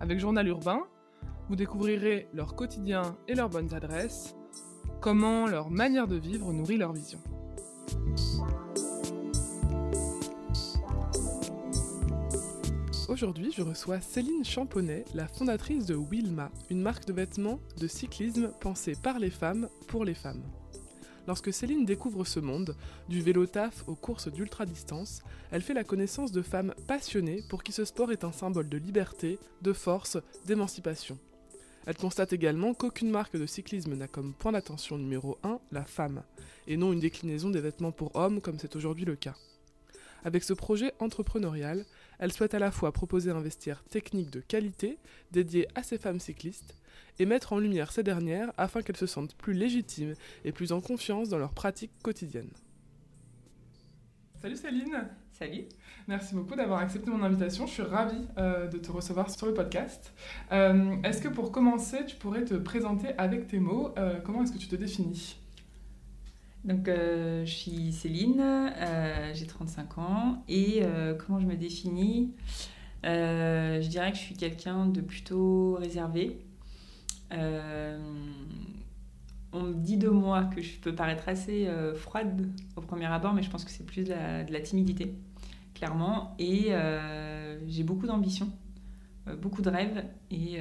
Avec Journal Urbain, vous découvrirez leur quotidien et leurs bonnes adresses, comment leur manière de vivre nourrit leur vision. Aujourd'hui, je reçois Céline Champonnet, la fondatrice de Wilma, une marque de vêtements de cyclisme pensée par les femmes pour les femmes. Lorsque Céline découvre ce monde, du vélo taf aux courses d'ultra-distance, elle fait la connaissance de femmes passionnées pour qui ce sport est un symbole de liberté, de force, d'émancipation. Elle constate également qu'aucune marque de cyclisme n'a comme point d'attention numéro 1 la femme, et non une déclinaison des vêtements pour hommes comme c'est aujourd'hui le cas. Avec ce projet entrepreneurial, elle souhaite à la fois proposer un vestiaire technique de qualité dédié à ces femmes cyclistes et mettre en lumière ces dernières afin qu'elles se sentent plus légitimes et plus en confiance dans leur pratique quotidienne. Salut Céline Salut Merci beaucoup d'avoir accepté mon invitation. Je suis ravie euh, de te recevoir sur le podcast. Euh, est-ce que pour commencer, tu pourrais te présenter avec tes mots euh, Comment est-ce que tu te définis? Donc, je suis Céline, j'ai 35 ans. Et comment je me définis? Je dirais que je suis quelqu'un de plutôt réservé. Euh, on me dit de moi que je peux paraître assez euh, froide au premier abord, mais je pense que c'est plus de la, timidité, clairement. Et euh, j'ai beaucoup d'ambition, beaucoup de rêves, et,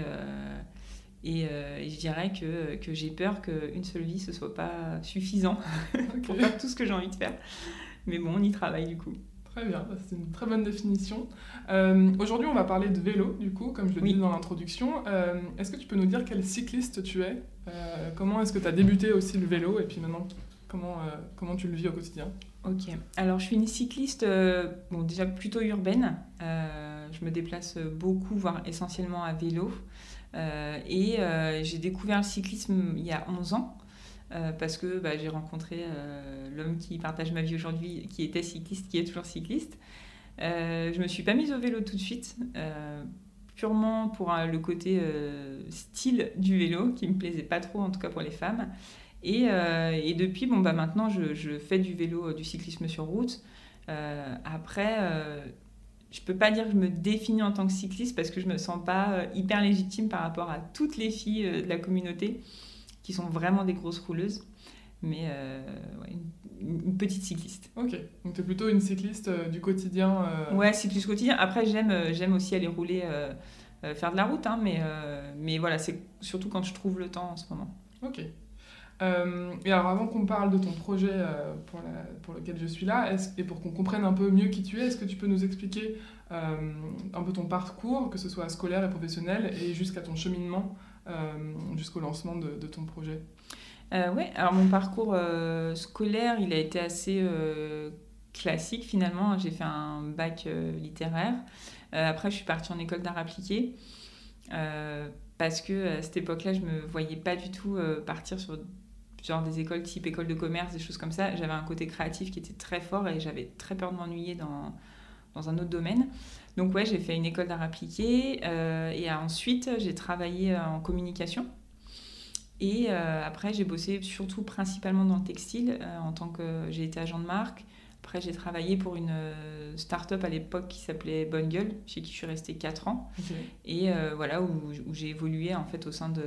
et, je dirais que, que j'ai peur qu'une seule vie, ce soit pas suffisant pour faire tout ce que j'ai envie de faire. Mais bon, on y travaille du coup. Très bien, c'est une très bonne définition. Euh, aujourd'hui, on va parler de vélo, du coup, comme je le disais dans l'introduction. Euh, est-ce que tu peux nous dire quel cycliste tu es? Euh, Comment est-ce que tu as débuté aussi le vélo Et puis maintenant, comment, comment tu le vis au quotidien? Ok, alors je suis une cycliste, bon, déjà plutôt urbaine. je me déplace beaucoup, voire essentiellement à vélo. et j'ai découvert le cyclisme il y a 11 ans. Euh, parce que bah, j'ai rencontré euh, l'homme qui partage ma vie aujourd'hui, qui était cycliste, qui est toujours cycliste. Euh, je me suis pas mise au vélo tout de suite, euh, purement pour le côté style du vélo, qui me plaisait pas trop, en tout cas pour les femmes. Et, depuis, bon, bah, maintenant, je, je, fais du vélo, du cyclisme sur route. après, je peux pas dire que je me définis en tant que cycliste parce que je me sens pas hyper légitime par rapport à toutes les filles de la communauté qui sont vraiment des grosses rouleuses. Mais euh, une, petite cycliste. Ok, donc tu es plutôt une cycliste euh, du quotidien euh... Ouais, cycliste quotidien. Après, j'aime, aussi aller rouler, faire de la route, hein, mais, mais voilà, c'est surtout quand je trouve le temps en ce moment. Ok. et alors, avant qu'on parle de ton projet pour, la, pour, lequel je suis là, et pour qu'on comprenne un peu mieux qui tu es, est-ce que tu peux nous expliquer un peu ton parcours, que ce soit scolaire et professionnel, et jusqu'à ton cheminement jusqu'au lancement de, ton projet euh, Oui, alors mon parcours euh, scolaire, il a été assez classique finalement. J'ai fait un bac littéraire. après, je suis partie en école d'art appliqué parce que à cette époque-là, je me voyais pas du tout partir sur genre des écoles type école de commerce, des choses comme ça. J'avais un côté créatif qui était très fort et j'avais très peur de m'ennuyer dans, dans un autre domaine. Donc ouais, j'ai fait une école d'art appliqué euh, et ensuite j'ai travaillé euh, en communication. Et euh, après, j'ai bossé surtout principalement dans le textile en tant que j'ai été agent de marque. Après, j'ai travaillé pour une start-up à l'époque qui s'appelait Bonne Gueule, chez qui je suis restée 4 ans. Et voilà, où, j'ai évolué en fait au sein de,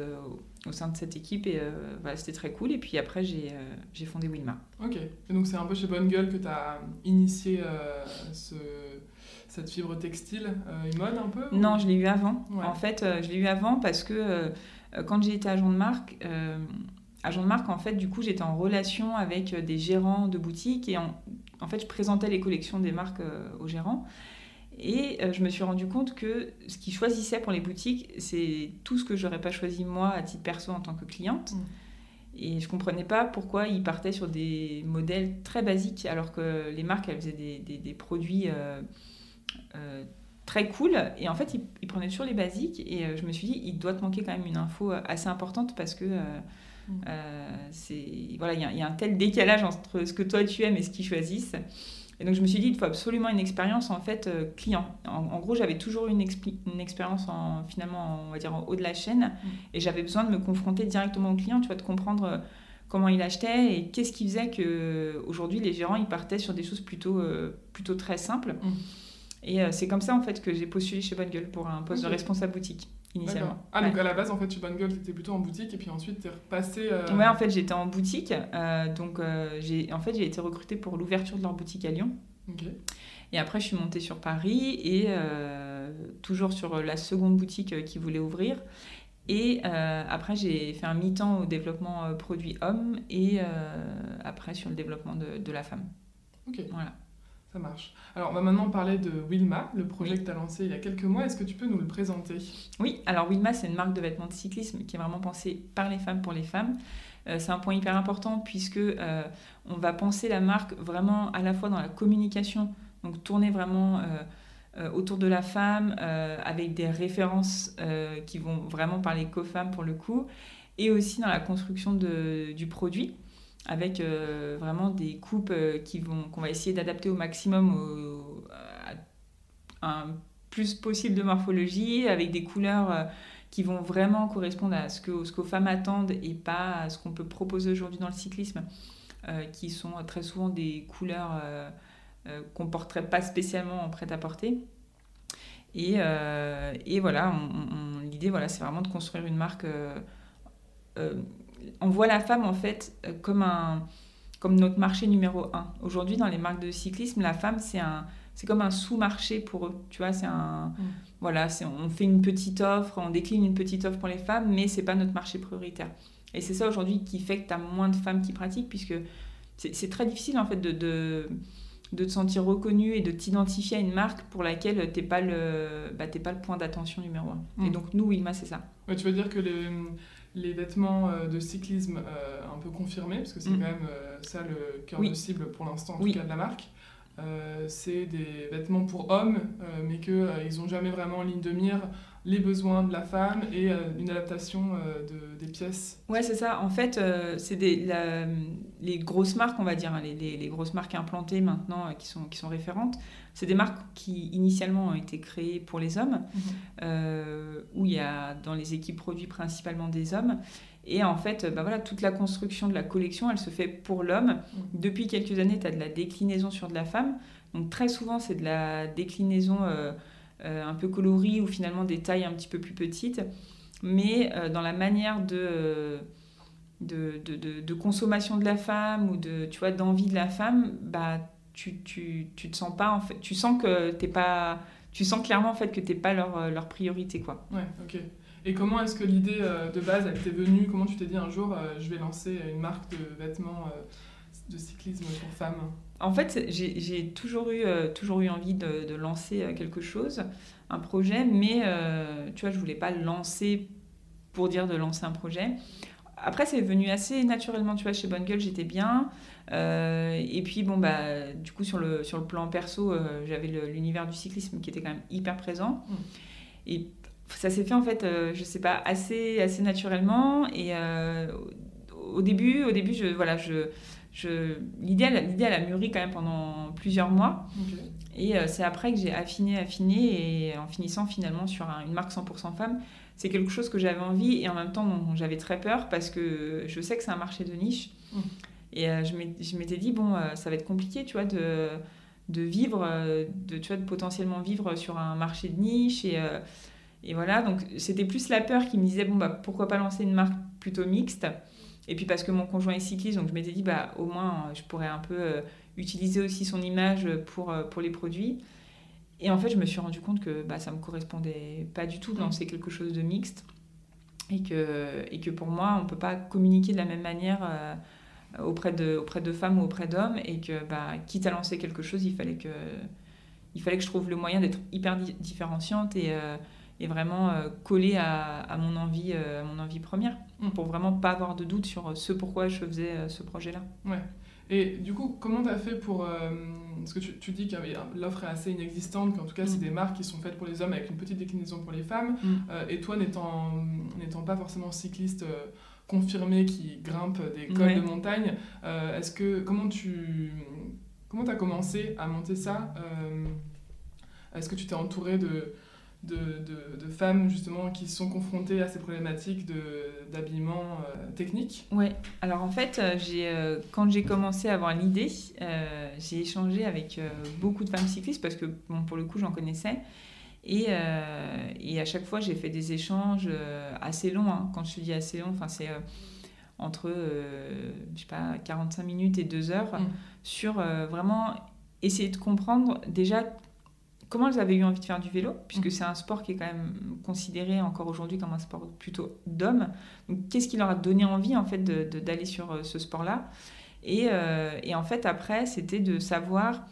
au sein de cette équipe. Et voilà, c'était très cool. Et puis après, j'ai j'ai fondé Wilma. Ok. Et donc, c'est un peu chez Bonne Gueule que tu as initié ce cette fibre textile euh, mode un peu Non, je l'ai eu avant. En fait, euh, je l'ai eu avant parce que euh, quand j'ai été agent de marque, agent de marque, en fait, du coup, j'étais en relation avec des gérants de boutiques et en, en fait, je présentais les collections des marques aux gérants. Et je me suis rendu compte que ce qu'ils choisissaient pour les boutiques, c'est tout ce que j'aurais pas choisi moi à titre perso en tant que cliente. Mm. Et je comprenais pas pourquoi ils partaient sur des modèles très basiques alors que les marques, elles faisaient des, des, des produits euh, très cool. Et en fait, il, prenait toujours les basiques. Et je me suis dit, il doit te manquer quand même une info assez importante parce que mm. c'est voilà, il y, y, a un tel décalage entre ce que toi tu aimes et ce qu'ils choisissent. Et donc je me suis dit, il faut absolument une expérience en fait euh, client. En, gros, j'avais toujours une, une expérience en, finalement, on va dire en haut de la chaîne, mm. et j'avais besoin de me confronter directement au client, tu vois, de comprendre euh, comment il achetait et qu'est-ce qui faisait que aujourd'hui les gérants ils partaient sur des choses plutôt euh, plutôt très simples. Mm. Et c'est comme ça en fait que j'ai postulé chez Bonne Gueule pour un poste de responsable boutique initialement. Ah, donc à la base, en fait, tu étais plutôt en boutique et puis ensuite tu es repassé. Euh... Ouais, en fait, j'étais en boutique. Euh, donc, euh, j'ai en fait, j'ai été recrutée pour l'ouverture de leur boutique à Lyon. Et après, je suis montée sur Paris et euh, toujours sur la seconde boutique qui voulait ouvrir. Et après, j'ai fait un mi-temps au développement produit homme et après sur le développement de, de la femme. Ok. Voilà. Ça marche. Alors, on va maintenant parler de Wilma, le projet que tu as lancé il y a quelques mois. Est-ce que tu peux nous le présenter? Oui, alors Wilma, c'est une marque de vêtements de cyclisme qui est vraiment pensée par les femmes pour les femmes. Euh, c'est un point hyper important puisque euh, on va penser la marque vraiment à la fois dans la communication, donc tourner vraiment euh, autour de la femme avec des références qui vont vraiment parler qu'aux femmes pour le coup, et aussi dans la construction du produit avec euh, vraiment des coupes euh, qui vont qu'on va essayer d'adapter au maximum à un plus possible de morphologie, avec des couleurs euh, qui vont vraiment correspondre à ce que ce qu'aux femmes attendent et pas à ce qu'on peut proposer aujourd'hui dans le cyclisme, qui sont très souvent des couleurs qu'on porterait pas spécialement en prêt-à-porter. Et, et, voilà, l'idée, voilà, c'est vraiment de construire une marque on voit la femme en fait euh, comme, un, comme notre marché numéro un. Aujourd'hui, dans les marques de cyclisme, la femme, c'est un, c'est comme un sous-marché pour eux. Tu vois, c'est un, mm. voilà, c'est, on fait une petite offre, on décline une petite offre pour les femmes, mais c'est pas notre marché prioritaire. Et c'est ça aujourd'hui qui fait que tu as moins de femmes qui pratiquent, puisque c'est, très difficile en fait de, de, de, te sentir reconnue et de t'identifier à une marque pour laquelle tu n'es pas, le, bah, pas le point d'attention numéro un. Et mm. donc nous, Wilma, c'est ça. tu veux dire que les les vêtements euh, de cyclisme euh, un peu confirmés, parce que c'est mm. quand même euh, ça le cœur de cible pour l'instant, en tout cas de la marque. c'est des vêtements pour hommes, mais qu'ils n'ont jamais vraiment en ligne de mire les besoins de la femme et une adaptation de, des pièces. Ouais, c'est ça. En fait, c'est les grosses marques, on va dire, hein, les, les, grosses marques implantées maintenant qui, sont, qui sont référentes, c'est des marques qui initialement ont été créées pour les hommes, mhm. euh, où il y a dans les équipes produits principalement des hommes. Et en fait, bah voilà, toute la construction de la collection, elle se fait pour l'homme. Mhm. Depuis quelques années, tu as de la déclinaison sur de la femme. Donc très souvent, c'est de la déclinaison euh, euh, un peu colorie ou finalement des tailles un petit peu plus petites. Mais dans la manière de... De, de, de, consommation de la femme ou de tu vois d'envie de la femme bah tu, tu, tu, te sens pas en fait tu sens que t'es pas tu sens clairement en fait que t'es pas leur, euh, leur priorité quoi. Ouais ok. Et comment est-ce que l'idée euh, de base elle t'est venue? Comment tu t'es dit un jour euh, je vais lancer une marque de vêtements de cyclisme pour femmes? En fait j'ai toujours eu toujours eu envie de, de, lancer quelque chose un projet mais tu vois je voulais pas lancer pour dire de lancer un projet après, c'est venu assez naturellement, tu vois, chez Bonne Gueule, j'étais bien. Euh, et puis, bon, bah, du coup, sur le, sur le plan perso, euh, j'avais l'univers du cyclisme qui était quand même hyper présent. Mm. Et ça s'est fait, en fait, euh, je sais pas, assez, assez naturellement. Et au début, au début je, voilà, je, elle, a mûri quand même pendant plusieurs mois. Et c'est après que j'ai affiné, affiné, et en finissant finalement sur une marque 100% femme, c'est quelque chose que j'avais envie et en même temps dont j'avais très peur parce que je sais que c'est un marché de niche. Mmh. Et euh, je m'étais dit, bon, euh, ça va être compliqué, tu vois, de, de vivre, euh, de, tu vois, de potentiellement vivre sur un marché de niche. Et, et voilà, donc c'était plus la peur qui me disait, bon, bah, pourquoi pas lancer une marque plutôt mixte? Et puis parce que mon conjoint est cycliste, donc je m'étais dit, bah, au moins, je pourrais un peu utiliser aussi son image pour, pour les produits. Et en fait, je me suis rendu compte que bah, ça me correspondait pas du tout de lancer quelque chose de mixte. Et que, et que pour moi, on ne peut pas communiquer de la même manière euh, auprès, de, auprès de femmes ou auprès d'hommes. Et que, bah, quitte à lancer quelque chose, il fallait que, il fallait que je trouve le moyen d'être hyper différenciante et, euh, et vraiment euh, collée à, à, mon envie, à mon envie première. Mm. Pour vraiment pas avoir de doute sur ce pourquoi je faisais ce projet-là. Ouais. Et du coup, comment tu as fait pour... parce que tu, tu dis que l'offre est assez inexistante, qu'en tout cas, c'est mm. des marques qui sont faites pour les hommes avec une petite déclinaison pour les femmes. Mm. et toi, n'étant pas forcément cycliste confirmé qui grimpe des cols de montagne, est-ce que... Comment tu... Comment tu as commencé à monter ça Est-ce que tu t'es entouré de de, de, femmes justement qui sont confrontées à ces problématiques d'habillement euh, technique Oui, alors en fait, euh, j'ai, euh, quand j'ai commencé à avoir l'idée, j'ai échangé avec beaucoup de femmes cyclistes parce que bon, pour le coup j'en connaissais. Et, et, à chaque fois j'ai fait des échanges assez longs. Hein. Quand je dis assez long, c'est entre je sais pas, 45 minutes et 2 heures mmh. sur vraiment essayer de comprendre déjà comment elles avaient eu envie de faire du vélo, puisque mm. c'est un sport qui est quand même considéré encore aujourd'hui comme un sport plutôt d'homme. Donc, qu'est-ce qui leur a donné envie, en fait, d'aller sur euh, ce sport-là? Euh, et, en fait, après, c'était de savoir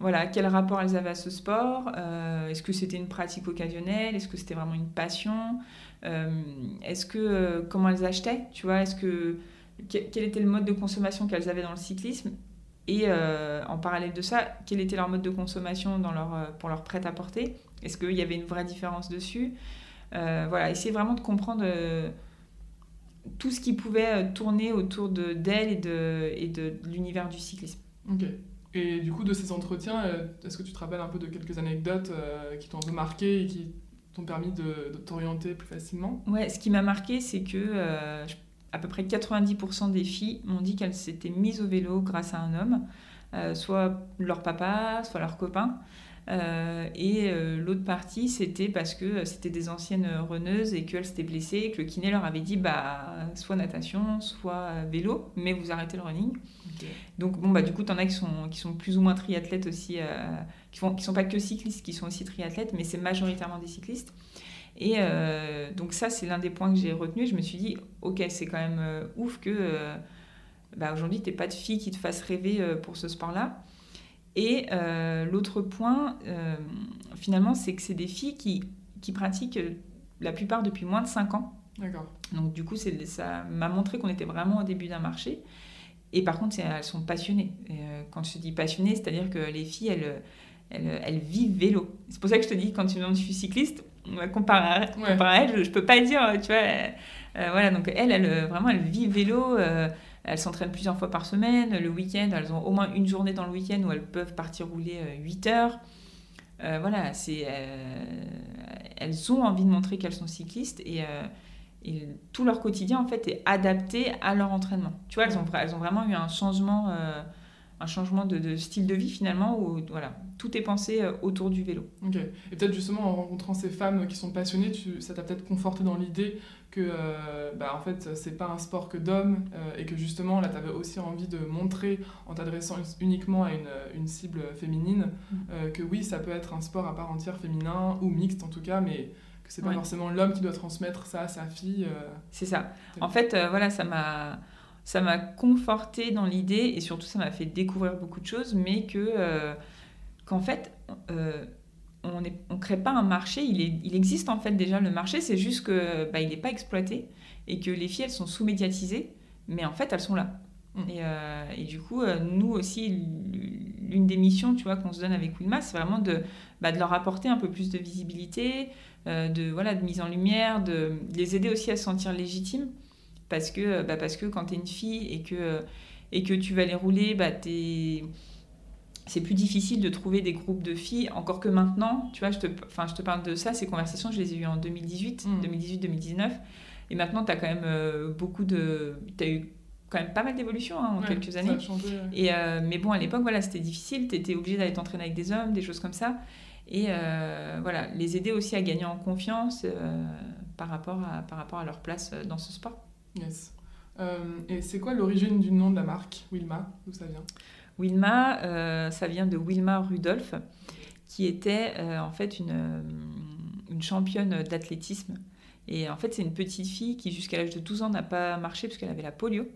voilà, quel rapport elles avaient à ce sport. Euh, est-ce que c'était une pratique occasionnelle Est-ce que c'était vraiment une passion Est-ce que comment elles achetaient Tu vois, est-ce que quel était le mode de consommation qu'elles avaient dans le cyclisme? Et euh, en parallèle de ça, quel était leur mode de consommation dans leur, euh, pour leur prêt-à-porter? Est-ce qu'il y avait une vraie différence dessus? Euh, Voilà, essayer vraiment de comprendre tout ce qui pouvait tourner autour d'elle et de, et de l'univers du cyclisme. Ok. Et du coup, de ces entretiens, est-ce que tu te rappelles un peu de quelques anecdotes qui t'ont un peu marqué et qui t'ont permis de, t'orienter plus facilement? Ouais, ce qui m'a marqué, c'est que à peu près 90% des filles m'ont dit qu'elles s'étaient mises au vélo grâce à un homme, euh, soit leur papa, soit leur copain. Euh, et euh, l'autre partie, c'était parce que c'était des anciennes reneuses et qu'elles s'étaient blessées, que le kiné leur avait dit bah, soit natation, soit vélo, mais vous arrêtez le running. Donc, bon, bah, du coup, tu en as qui sont, qui sont plus ou moins triathlètes aussi, qui ne qui sont pas que cyclistes, qui sont aussi triathlètes, mais c'est majoritairement des cyclistes. Et euh, donc ça, c'est l'un des points que j'ai retenu. Je me suis dit, ok, c'est quand même euh, ouf que euh, bah, aujourd'hui, tu n'es pas de fille qui te fasse rêver pour ce sport-là. Et l'autre point, finalement, c'est que c'est des filles qui, qui pratiquent la plupart depuis moins de 5 ans. D'accord. Donc du coup, ça m'a montré qu'on était vraiment au début d'un marché. Et par contre, elles sont passionnées. quand je dis passionnées, c'est-à-dire que les filles, elles, elles, elles vivent vélo. C'est pour ça que je te dis, quand tu me demandes je suis cycliste, comparé à, à elle, je peux pas dire, tu vois. Euh, voilà, donc elle, elle, euh, vraiment, elle vit vélo. Euh, elle s'entraîne plusieurs fois par semaine. Le week-end, elles ont au moins une journée dans le week-end où elles peuvent partir rouler 8 heures. voilà, c'est, elles ont envie de montrer qu'elles sont cyclistes et, et, tout leur quotidien, en fait, est adapté à leur entraînement. Tu vois, elles ont, elles ont vraiment eu un changement un changement de, style de vie finalement où voilà, tout est pensé euh, autour du vélo. Et peut-être justement en rencontrant ces femmes qui sont passionnées, tu, ça t'a peut-être conforté dans l'idée que euh, bah, en fait c'est pas un sport que d'hommes euh, et que justement là tu avais aussi envie de montrer en t'adressant uniquement à une, une cible féminine mm. que oui ça peut être un sport à part entière féminin ou mixte en tout cas mais que c'est pas forcément l'homme qui doit transmettre ça à sa fille. c'est ça. En fait voilà ça m'a ça m'a conforté dans l'idée et surtout ça m'a fait découvrir beaucoup de choses, mais que euh, qu'en fait euh, on ne crée pas un marché, il, est, il existe en fait déjà le marché, c'est juste que bah, il n'est pas exploité et que les filles elles sont sous-médiatisées, mais en fait elles sont là. Mm. Et, euh, et, du coup, nous aussi, l'une des missions tu vois, qu'on se donne avec Wilma, c'est vraiment de, bah, de leur apporter un peu plus de visibilité, de, voilà, de mise en lumière, de, de les aider aussi à se sentir légitimes parce que, bah parce que quand tu es une fille et que, et que tu vas les rouler, bah c'est plus difficile de trouver des groupes de filles, encore que maintenant, tu vois, je te, enfin, je te parle de ça, ces conversations, je les ai eues en 2018, 2018-2019, mm. et maintenant, tu as quand même euh, beaucoup de... Tu as eu quand même pas mal d'évolutions hein, en quelques années. et, euh, mais bon, à l'époque, voilà, c'était difficile, tu étais obligé d'aller t'entraîner avec des hommes, des choses comme ça, et euh, voilà, les aider aussi à gagner en confiance par, rapport à, par rapport à leur place dans ce sport. Yes. Euh, et c'est quoi l'origine du nom de la marque, Wilma? D'où ça vient? Wilma, euh, ça vient de Wilma Rudolph, qui était euh, en fait une, une championne d'athlétisme. Et en fait, c'est une petite fille qui, jusqu'à l'âge de 12 ans, n'a pas marché parce qu'elle avait la polio.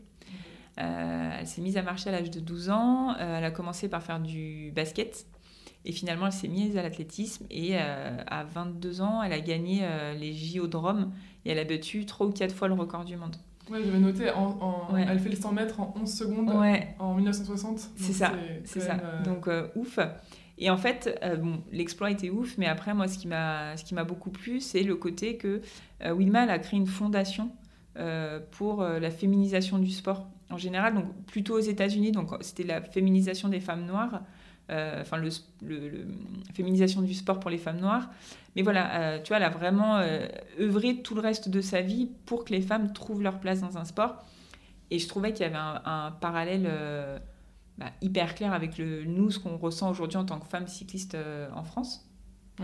elle s'est mise à marcher à l'âge de 12 ans. elle a commencé par faire du basket. Et finalement, elle s'est mise à l'athlétisme. Et à 22 ans, elle a gagné les JO de Rome et elle a battu trois ou quatre fois le record du monde. Ouais, j'avais noté, en, elle fait le 100 mètres en 11 secondes en 1960. C'est ça, c'est ça. Donc, ouf. Et en fait, bon, l'exploit était ouf, mais après, moi, ce qui m'a beaucoup plu, c'est le côté que Wilma a créé une fondation pour la féminisation du sport en général, donc plutôt aux États-Unis, donc c'était la féminisation des femmes noires, euh, enfin le, féminisation du sport pour les femmes noires. Mais voilà, euh, tu vois, elle a vraiment euh, œuvré tout le reste de sa vie pour que les femmes trouvent leur place dans un sport. Et je trouvais qu'il y avait un, parallèle bah, hyper clair avec le, nous, ce qu'on ressent aujourd'hui en tant que femmes cyclistes en France.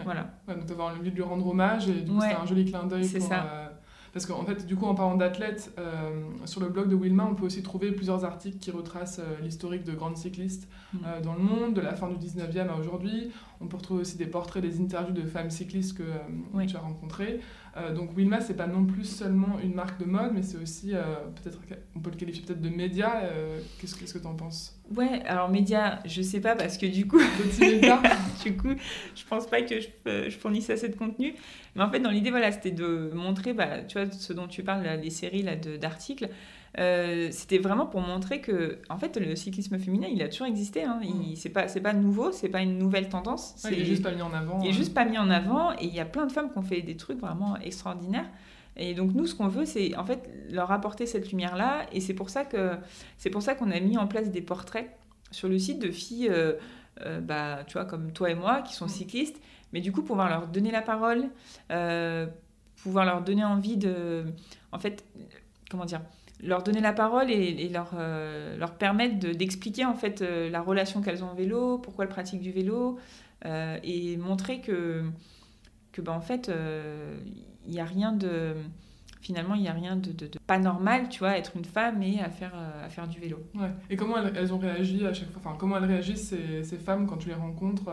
Voilà. donc d'avoir envie de lui rendre hommage et du coup c'est un joli clin d'œil pour, ça. Parce qu'en fait, du coup, en parlant d'athlètes, euh, sur le blog de Wilma, on peut aussi trouver plusieurs articles qui retracent euh, l'historique de grandes cyclistes mm. euh, dans le monde, de la fin du 19e à aujourd'hui. On peut retrouver aussi des portraits, des interviews de femmes cyclistes que tu as rencontrées. Euh, donc Wilma, c'est pas non plus seulement une marque de mode, mais c'est aussi, euh, peut-être, on peut le qualifier peut-être de média. Euh, qu'est-ce, qu'est-ce que tu en penses? Ouais, alors média, je sais pas parce que du coup, du coup, je pense pas que je, je fournisse assez de contenu. Mais en fait, dans l'idée, voilà, c'était de montrer, bah, tu vois, ce dont tu parles, là, les séries là, de, d'articles. Euh, c'était vraiment pour montrer que en fait le cyclisme féminin il a toujours existé hein. il, mm. c'est pas c'est pas nouveau c'est pas une nouvelle tendance il est juste pas mis en avant il est juste pas mis en avant et il y a plein de femmes qui ont fait des trucs vraiment extraordinaires et donc nous ce qu'on veut c'est en fait leur apporter cette lumière là et c'est pour ça que c'est pour ça qu'on a mis en place des portraits sur le site de filles euh, euh, bah tu vois comme toi et moi qui sont mm. cyclistes mais du coup pouvoir leur donner la parole pouvoir leur donner envie de en fait comment dire leur donner la parole et, leur, euh, leur permettre d'expliquer en fait euh, la relation qu'elles ont au vélo, pourquoi elles pratiquent du vélo, euh, et montrer que, que ben, en fait, il n'y a rien de... Finalement, il n'y a rien de, pas normal, tu vois, être une femme et à faire, à faire du vélo. Ouais. Et comment elles, ont réagi à chaque fois? Enfin, comment elles réagissent, ces, ces femmes, quand tu les rencontres,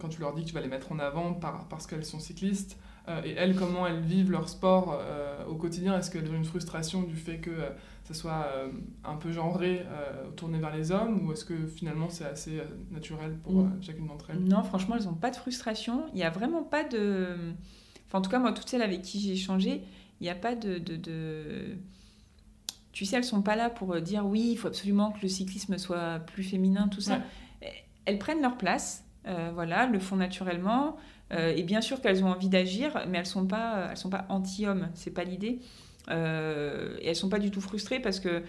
quand tu leur dis que tu vas les mettre en avant par, parce qu'elles sont cyclistes? Et elles, comment elles vivent leur sport euh, au quotidien? Est-ce qu'elles ont une frustration du fait que euh, ça soit un peu genré, tourné vers les hommes, ou est-ce que finalement c'est assez naturel pour chacune d'entre elles? Non, franchement, elles n'ont pas de frustration. Il n'y a vraiment pas de... Enfin, en tout cas, moi, toutes celles avec qui j'ai échangé, il n'y a pas de, de, Tu sais, elles sont pas là pour dire oui, il faut absolument que le cyclisme soit plus féminin, tout ça. Elles prennent leur place, voilà, le font naturellement. Euh, et bien sûr qu'elles ont envie d'agir, mais elles sont pas, elles sont pas anti-hommes, c'est pas l'idée. Euh, et elles sont pas du tout frustrées parce que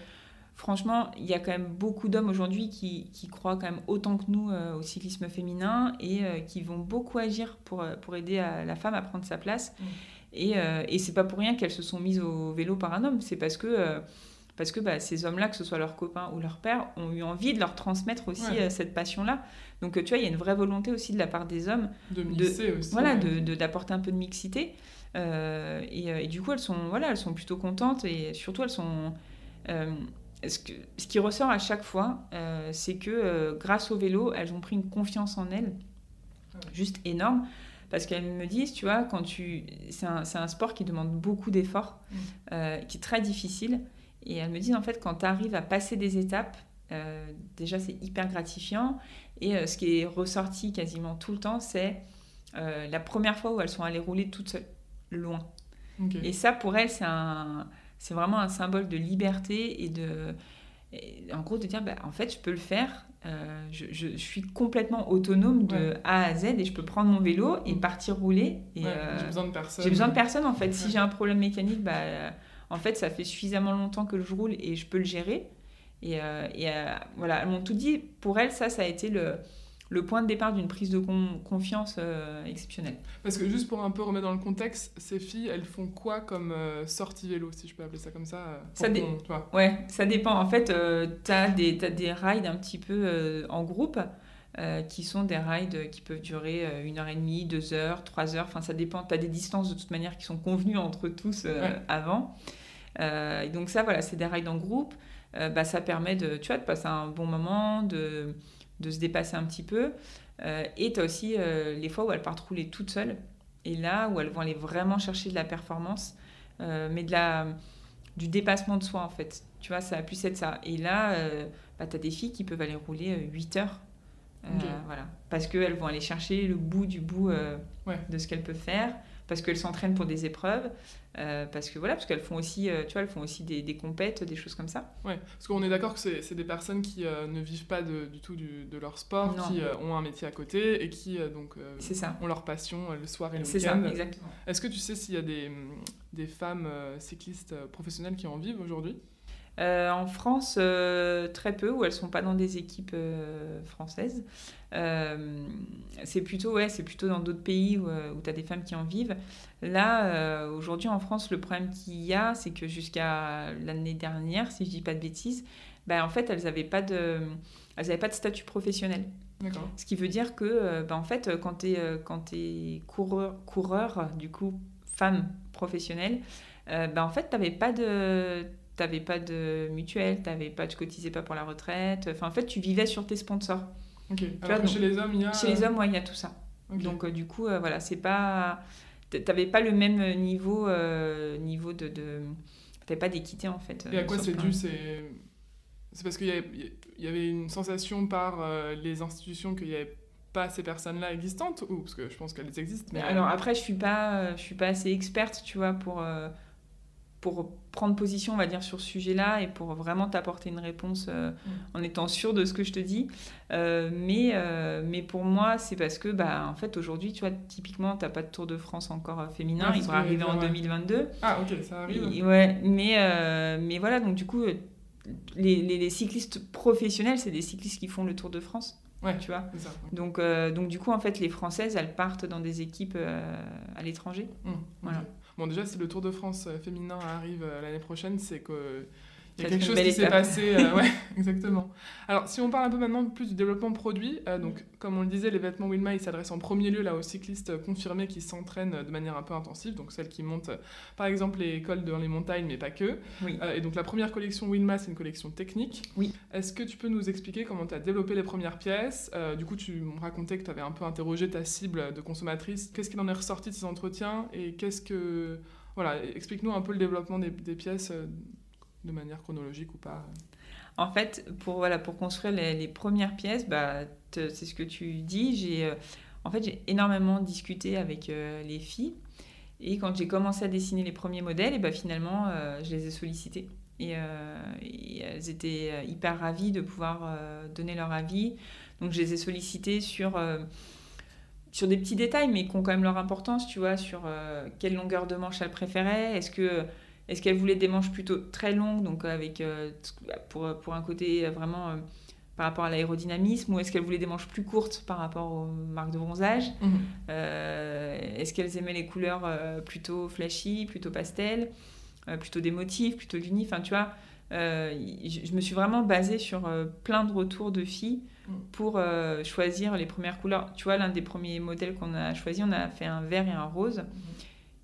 franchement, il y a quand même beaucoup d'hommes aujourd'hui qui, qui, croient quand même autant que nous euh, au cyclisme féminin et qui vont beaucoup agir pour, pour aider la femme à prendre sa place. Mm. Et, et c'est pas pour rien qu'elles se sont mises au vélo par un homme, c'est parce que parce que bah, ces hommes-là, que ce soit leurs copains ou leurs pères, ont eu envie de leur transmettre aussi cette passion-là. Donc, tu vois, il y a une vraie volonté aussi de la part des hommes de mixer aussi. Voilà, d'apporter un peu de mixité. Euh, euh, et, du coup, elles sont, voilà, elles sont plutôt contentes et surtout, elles sont. Euh, ce, que, ce, qui ressort à chaque fois, c'est que grâce au vélo, elles ont pris une confiance en elles juste énorme. Parce qu'elles me disent, tu vois, quand tu. C'est un, un, sport qui demande beaucoup d'efforts, mm. qui est très difficile. Et elles me disent, en fait, quand tu arrives à passer des étapes, déjà, c'est hyper gratifiant. Et euh, ce qui est ressorti quasiment tout le temps, c'est euh, la première fois où elles sont allées rouler toutes seules, loin. Et ça, pour elles, c'est un, c'est vraiment un symbole de liberté et de, en gros, de dire, bah, en fait, je peux le faire. Euh, je, je, suis complètement autonome de A à Z et je peux prendre mon vélo et mm. partir rouler. Et, j'ai besoin de personne. J'ai besoin de personne, en fait. Si j'ai un problème mécanique, bah, en fait, ça fait suffisamment longtemps que je roule et je peux le gérer. Et, euh, euh, voilà, elles m'ont tout dit. Pour elles, ça, ça a été le, le point de départ d'une prise de confiance euh, exceptionnelle. Parce que juste pour un peu remettre dans le contexte, ces filles, elles font quoi comme sortie vélo, si je peux appeler ça comme ça ça, ouais, ça dépend. En fait, tu as, des, des rides un petit peu en groupe. qui sont des rides qui peuvent durer une heure et demie, deux heures, trois heures, enfin ça dépend, tu as des distances de toute manière qui sont convenues entre tous avant. Et donc ça, voilà, c'est des rides en groupe. Euh, bah, ça permet de, tu vois, de passer un bon moment, de, de se dépasser un petit peu. Euh, et tu as aussi euh, les fois où elles partent rouler toutes seules. Et là, où elles vont aller vraiment chercher de la performance, mais de la, du dépassement de soi, en fait. Tu vois, ça a pu être ça. Et là, bah, tu as des filles qui peuvent aller rouler 8 heures. voilà. Parce qu'elles vont aller chercher le bout du bout de ce qu'elles peuvent faire parce qu'elles s'entraînent pour des épreuves, euh, parce que voilà, parce qu'elles font aussi, euh, tu vois, elles font aussi des, des compètes, des choses comme ça. Ouais, parce qu'on est d'accord que c'est des personnes qui euh, ne vivent pas de, du tout du, de leur sport, Non. qui ont un métier à côté et qui donc ça. ont leur passion le soir et le C'est ça, week-end. exactement. Est-ce que tu sais s'il y a des, des femmes cyclistes professionnelles qui en vivent aujourd'hui? Euh, en France, euh, très peu, où elles sont pas dans des équipes euh, françaises. C'est plutôt, ouais, c'est plutôt dans d'autres pays où, tu as des femmes qui en vivent. Là, aujourd'hui en France, le problème qu'il y a, c'est que jusqu'à l'année dernière, si je dis pas de bêtises, ben, en fait, elles n'avaient pas de, elles avaient pas de statut professionnel. Ce qui veut dire que, ben, en fait, quand tu es, quand t'es coureur, coureur, du coup, femme professionnelle, ben, en fait, tu n'avais pas de t'avais pas de mutuelle, t'avais pas, tu cotisais pas pour la retraite. Enfin, en fait, tu vivais sur tes sponsors. Ok. vois, Alors que donc, chez les hommes, il y a. Chez les hommes, ouais, il y a tout ça. Donc, euh, du coup, euh, voilà, c'est pas. T'avais pas le même niveau, euh, niveau de. de... T'avais pas d'équité, en fait. Et à quoi c'est dû C'est parce qu'il y, avait- y une sensation par les institutions qu'il n'y avait pas ces personnes-là existantes ou parce que je pense qu'elles existent. Mais Alors après, je suis pas, je suis pas assez experte, tu vois, pour pour prendre position, on va dire, sur ce sujet-là et pour vraiment t'apporter une réponse euh, en étant sûr de ce que je te dis. Euh, mais euh, mais pour moi, c'est parce que bah en fait aujourd'hui, tu vois, typiquement, t'as pas de Tour de France encore féminin, c'est il va arriver en dire, ouais. 2022. ah ok, ça arrive. Et- ouais, mais mais voilà, donc du coup. Les, les- les cyclistes professionnels, c'est des cyclistes qui font le Tour de France, Ouais. tu vois. Donc, donc du coup, en fait, les Françaises, elles partent dans des équipes à l'étranger. Ok. Voilà. Bon, déjà, si le Tour de France euh, féminin arrive euh, l'année prochaine, c'est que. Il y a quelque chose qui s'est passé. euh, ouais, exactement. Alors, si on parle un peu maintenant plus du développement produit, euh, donc, comme on le disait, les vêtements Wilma, ils s'adressent en premier lieu là, aux cyclistes confirmés qui s'entraînent de manière un peu intensive, donc celles qui montent, euh, par exemple, les cols dans les montagnes, mais pas que. Oui. Euh, et donc, la première collection Wilma, c'est une collection technique. Oui. Est-ce que tu peux nous expliquer comment tu as développé les premières pièces? Euh, Du coup, tu me racontais que tu avais un peu interrogé ta cible de consommatrice. Qu'est-ce qu'il en est ressorti de ces entretiens? Et qu'est-ce que. Voilà, explique-nous un peu le développement des, des pièces de manière chronologique ou pas. En fait, pour, voilà, pour construire les, premières pièces, bah, c'est ce que tu dis. J'ai, euh, en fait, j'ai énormément discuté avec euh, les filles. Et quand j'ai commencé à dessiner les premiers modèles, et bah, finalement, euh, je les ai sollicitées. Et, euh, elles étaient euh, hyper ravies de pouvoir euh, donner leur avis. Donc, je les ai sollicitées sur, euh, sur des petits détails, mais qui ont quand même leur importance, tu vois, sur euh, quelle longueur de manche elles préféraient. Est-ce que est-ce qu'elle voulait des manches plutôt très longues, donc avec euh, pour, pour un côté vraiment euh, par rapport à l'aérodynamisme, ou est-ce qu'elle voulait des manches plus courtes par rapport aux marques de bronzage Euh, Est-ce qu'elles aimaient les couleurs euh, plutôt flashy, plutôt pastel, euh, plutôt des motifs, plutôt l'uni Enfin, tu vois, euh, je, je me suis vraiment basée sur euh, plein de retours de filles Mm. pour euh, choisir les premières couleurs. Tu vois, l'un des premiers modèles qu'on a choisi, on a fait un vert et un rose.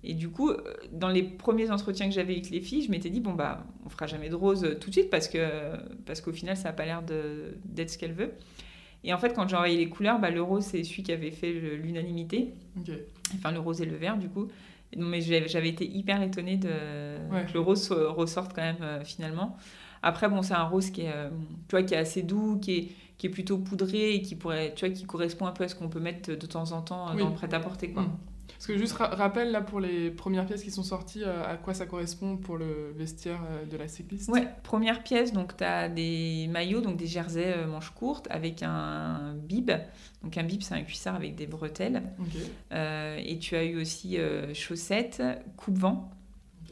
Et du coup, euh, dans les premiers entretiens que j'avais avec les filles, je m'étais dit, bon, bah, on fera jamais de rose euh, tout de suite parce que parce qu'au final, ça n'a pas l'air d'être ce qu'elle veut. Et en fait, quand j'ai envoyé les couleurs, bah, le rose, c'est celui qui avait fait l'unanimité. Ok. Enfin, le rose et le vert, du coup. Donc, mais j'avais été hyper étonnée de, Ouais. que le rose ressorte quand même euh, finalement. Après, bon, c'est un rose qui est, euh, tu vois, qui est assez doux, qui est, qui est plutôt poudré et qui, pourrait, tu vois, qui correspond un peu à ce qu'on peut mettre de temps en temps euh, Oui. dans le prêt-à-porter. quoi. Mm. Parce que juste ra- rappelle là pour les premières pièces qui sont sorties, euh, à quoi ça correspond pour le vestiaire euh, de la cycliste? Ouais, première pièce, donc tu as des maillots, donc des jerseys euh, manches courtes avec un bib. Donc un bib, c'est un cuissard avec des bretelles. Ok. Euh, et tu as eu aussi chaussettes, coupe-vent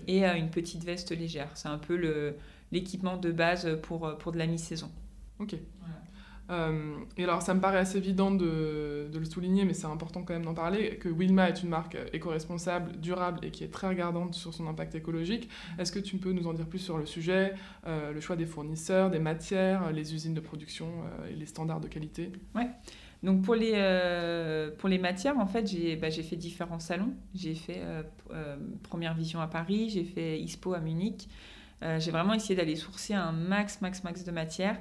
et une petite veste légère. C'est un peu l'équipement de base pour, pour de la mi-saison. Ok. Euh, et alors, ça me paraît assez évident de, le souligner, mais c'est important quand même d'en parler, que Wilma est une marque éco-responsable, durable et qui est très regardante sur son impact écologique. Est-ce que tu peux nous en dire plus sur le sujet, euh, le choix des fournisseurs, des matières, les usines de production euh, et les standards de qualité? Donc pour les, pour les matières, en fait, j'ai bah, fait différents salons. J'ai fait Première Vision à Paris, j'ai fait ISPO à Munich. J'ai vraiment essayé d'aller sourcer un max, max, max de matières.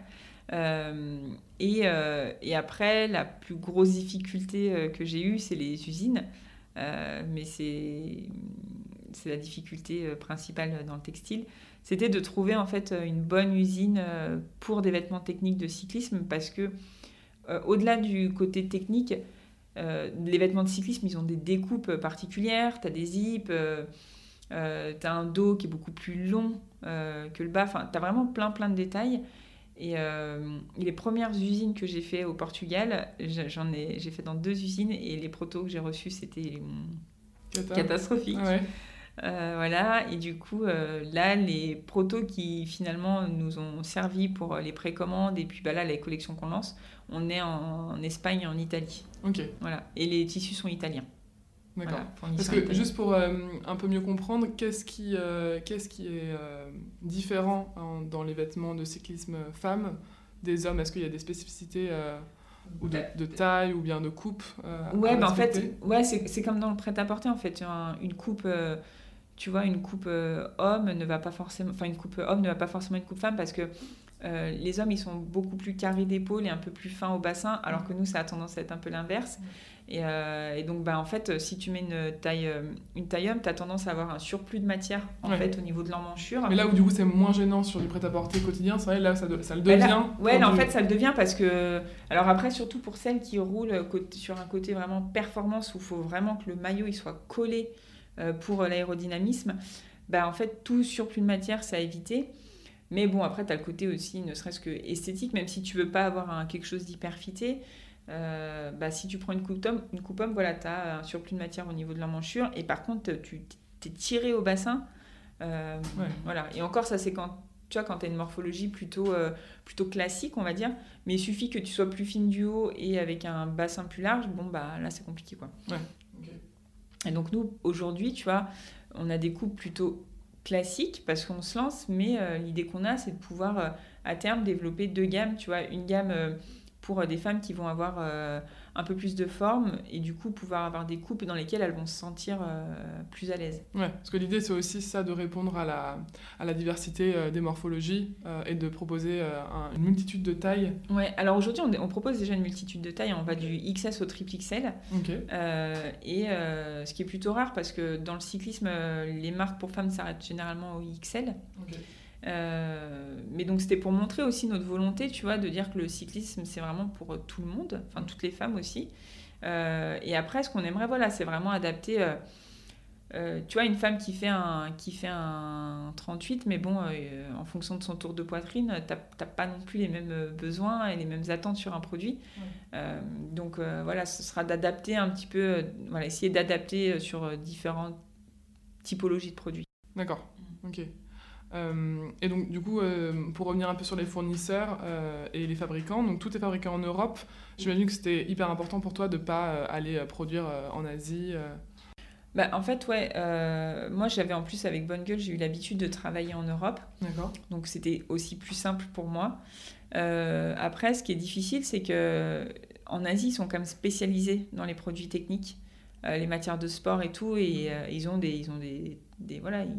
Euh, et, euh, et après, la plus grosse difficulté euh, que j'ai eue, c'est les usines. Euh, mais c'est la difficulté euh, principale dans le textile. C'était de trouver en fait une bonne usine euh, pour des vêtements techniques de cyclisme parce que euh, au-delà du côté technique, les vêtements de cyclisme, ils ont des découpes particulières, tu as des zips, tu as un dos qui est beaucoup plus long que le bas, enfin, tu as vraiment plein plein de détails. Et les premières usines que j'ai fait au Portugal, j'en ai, j'ai fait dans deux usines et les protos que j'ai reçus, c'était catastrophique. Euh, voilà, et du coup, euh, là, les protos qui finalement nous ont servi pour les précommandes et puis bah, là, les collections qu'on lance, on est en, Espagne et en Italie. Ok. Voilà, et les tissus sont italiens. D'accord. Parce que juste pour euh, un peu mieux comprendre, qu'est-ce qui, qu'est-ce qui est différent dans les vêtements de cyclisme femmes des hommes? Est-ce qu'il y a des spécificités ou de, de, taille ou bien de coupe Ouais, bah en fait, ouais, c'est comme dans le prêt-à-porter en fait. une coupe tu vois, une coupe euh, homme ne va pas forcément, enfin une coupe homme ne va pas forcément une coupe femme parce que euh, les hommes ils sont beaucoup plus carrés d'épaule et un peu plus fins au bassin, alors que nous ça a tendance à être un peu l'inverse. Et, euh, et, donc bah en fait si tu mets une taille une taille homme, tu as tendance à avoir un surplus de matière en fait au niveau de l'emmanchure. Mais là où du coup c'est moins gênant sur du prêt-à-porter quotidien, c'est vrai là ça, ça le bah, devient. ouais, là, en fait ça le devient parce que alors après surtout pour celles qui roulent sur un côté vraiment performance où il faut vraiment que le maillot il soit collé euh, pour l'aérodynamisme, bah, en fait, tout surplus de matière, ça a évité. Mais bon, après, tu as le côté aussi, ne serait-ce que esthétique, même si tu veux pas avoir un, quelque chose d'hyper fité. Euh, bah, si tu prends une coupe homme, une coupe homme voilà, tu as un surplus de matière au niveau de l'emmanchure. Et par contre, tu t'es tiré au bassin. Euh, voilà. Et encore, ça, c'est quand tu vois, quand tu as une morphologie plutôt, plutôt classique, on va dire. Mais il suffit que tu sois plus fine du haut et avec un bassin plus large. Bon, bah là, c'est compliqué, quoi. Ouais. Et donc nous, aujourd'hui, tu vois, on a des coupes plutôt classiques parce qu'on se lance, mais euh, l'idée qu'on a, c'est de pouvoir euh, à terme développer deux gammes, tu vois, une gamme euh, pour des femmes qui vont avoir un peu plus de forme et du coup pouvoir avoir des coupes dans lesquelles elles vont se sentir euh, plus à l'aise. Ouais, parce que l'idée c'est aussi ça de répondre à la, à la diversité euh, des morphologies euh, et de proposer une multitude de tailles. Ouais, alors aujourd'hui on, on, propose déjà une multitude de tailles, on va du XS au triple XL. Ok. et ce qui est plutôt rare parce que dans le cyclisme, les marques pour femmes s'arrêtent généralement au XL. Euh, mais donc c'était pour montrer aussi notre volonté, tu vois, de dire que le cyclisme c'est vraiment pour tout le monde, enfin toutes les femmes aussi. Euh, et après, ce qu'on aimerait, voilà, c'est vraiment adapter. Euh, tu vois, une femme qui fait un, qui fait un 38, mais bon, en fonction de son tour de poitrine, tu n'as pas non plus les mêmes besoins et les mêmes attentes sur un produit. donc voilà, ce sera d'adapter un petit peu, voilà, essayer d'adapter sur différentes typologies de produits. D'accord, ok. Euh, et donc, du coup, euh, pour revenir un peu sur les fournisseurs euh, et les fabricants, donc tout est fabriqué en Europe. J'imagine que c'était hyper important pour toi de ne pas aller produire en Asie. Bah, en fait, ouais, moi j'avais en plus avec Bonne Gueule, j'ai eu l'habitude de travailler en Europe. D'accord. Donc c'était aussi plus simple pour moi. après, ce qui est difficile, c'est que en Asie, ils sont quand même spécialisés dans les produits techniques, les matières de sport et tout, et ils ont des, ils ont des, des voilà, ils,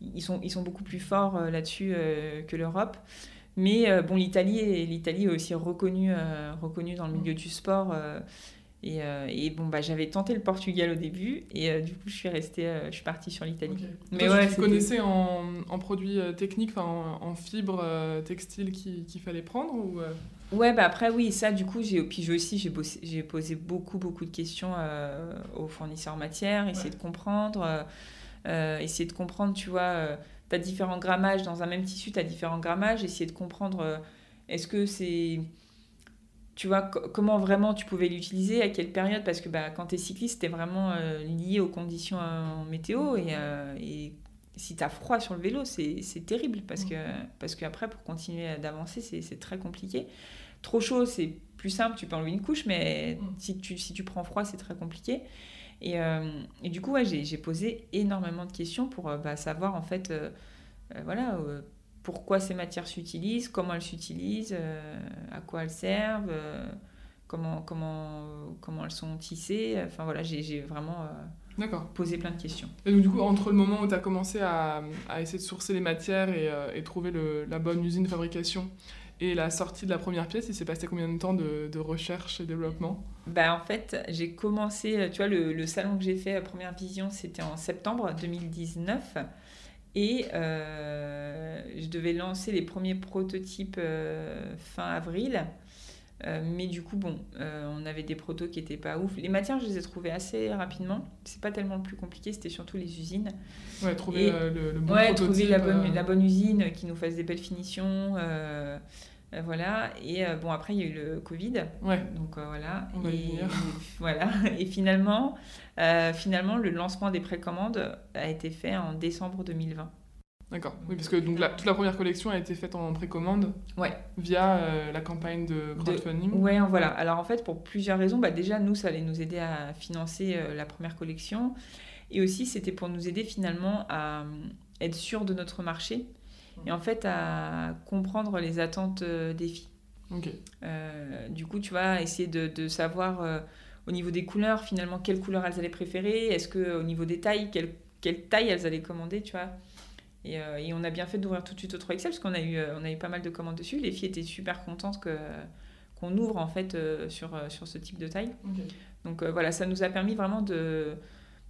ils sont, ils sont beaucoup plus forts euh, là-dessus euh, que l'Europe. Mais euh, bon, l'Italie est, est aussi reconnue, reconnue dans le milieu du sport. Et, et, bon, bah, j'avais tenté le Portugal au début et du coup, je suis restée, je suis partie sur l'Italie. Mais ouais, tu connaissais en, en produits techniques, en, en fibres textiles qu'il fallait prendre ou Ouais, bah après, oui, ça, du coup, j'ai, puis aussi, j'ai, j'ai posé beaucoup, beaucoup de questions aux fournisseurs matière, essayer de comprendre. Euh, essayer de comprendre, tu vois, euh, tu as différents grammages dans un même tissu, tu as différents grammages, essayer de comprendre euh, est-ce que c'est tu vois, comment vraiment tu pouvais l'utiliser, à quelle période, parce que bah, quand tu es cycliste, tu es vraiment lié aux conditions en météo, et, et si tu as froid sur le vélo, c'est terrible, parce que parce qu'après, pour continuer d'avancer, c'est très compliqué. Trop chaud, c'est plus simple, tu peux enlever une couche, mais si tu, si tu prends froid, c'est très compliqué. Et, euh, et du coup, ouais, j'ai posé énormément de questions pour euh, bah, savoir en fait, euh, voilà, pourquoi ces matières s'utilisent, comment elles s'utilisent, à quoi elles servent, comment, comment, comment elles sont tissées. Enfin voilà, j'ai vraiment posé plein de questions. Et donc du coup, entre le moment où tu as commencé à, à, essayer de sourcer les matières et, et trouver le, la bonne usine de fabrication et la sortie de la première pièce, il s'est passé combien de temps de, recherche et développement? Bah, En fait, j'ai commencé, tu vois, le, salon que j'ai fait à Première Vision, c'était en septembre 2019. Et euh, je devais lancer les premiers prototypes euh, fin avril. Euh, mais du coup, bon, euh, on avait des protos qui étaient pas ouf. Les matières, je les ai trouvées assez rapidement. C'est pas tellement le plus compliqué, c'était surtout les usines. Ouais, trouver euh, le, le, bon ouais, prototype. trouver la bonne, la bonne usine qui nous fasse des belles finitions. voilà. Et bon, après, il y a eu le Covid. Ouais. Donc voilà. On et, voilà. Et finalement, finalement, le lancement des précommandes a été fait en décembre 2020. D'accord. Oui, parce que donc, la, toute la première collection a été faite en précommande Ouais. via euh, la campagne de crowdfunding. Ouais, voilà. Alors en fait, pour plusieurs raisons, bah, déjà, nous, ça allait nous aider à financer euh, la première collection. Et aussi, c'était pour nous aider finalement à euh, être sûr de notre marché et en fait à comprendre les attentes des filles. Ok. Euh, du coup, tu vois, essayer de, de savoir euh, au niveau des couleurs, finalement, quelle couleur elles allaient préférer. Est-ce que au niveau des tailles, quelle, quelle taille elles allaient commander, tu vois. Et, euh, et on a bien fait d'ouvrir tout de suite au 3XL parce qu'on a eu, euh, on a eu pas mal de commandes dessus. Les filles étaient super contentes que qu'on ouvre en fait euh, sur, sur ce type de taille. Donc euh, voilà, ça nous a permis vraiment de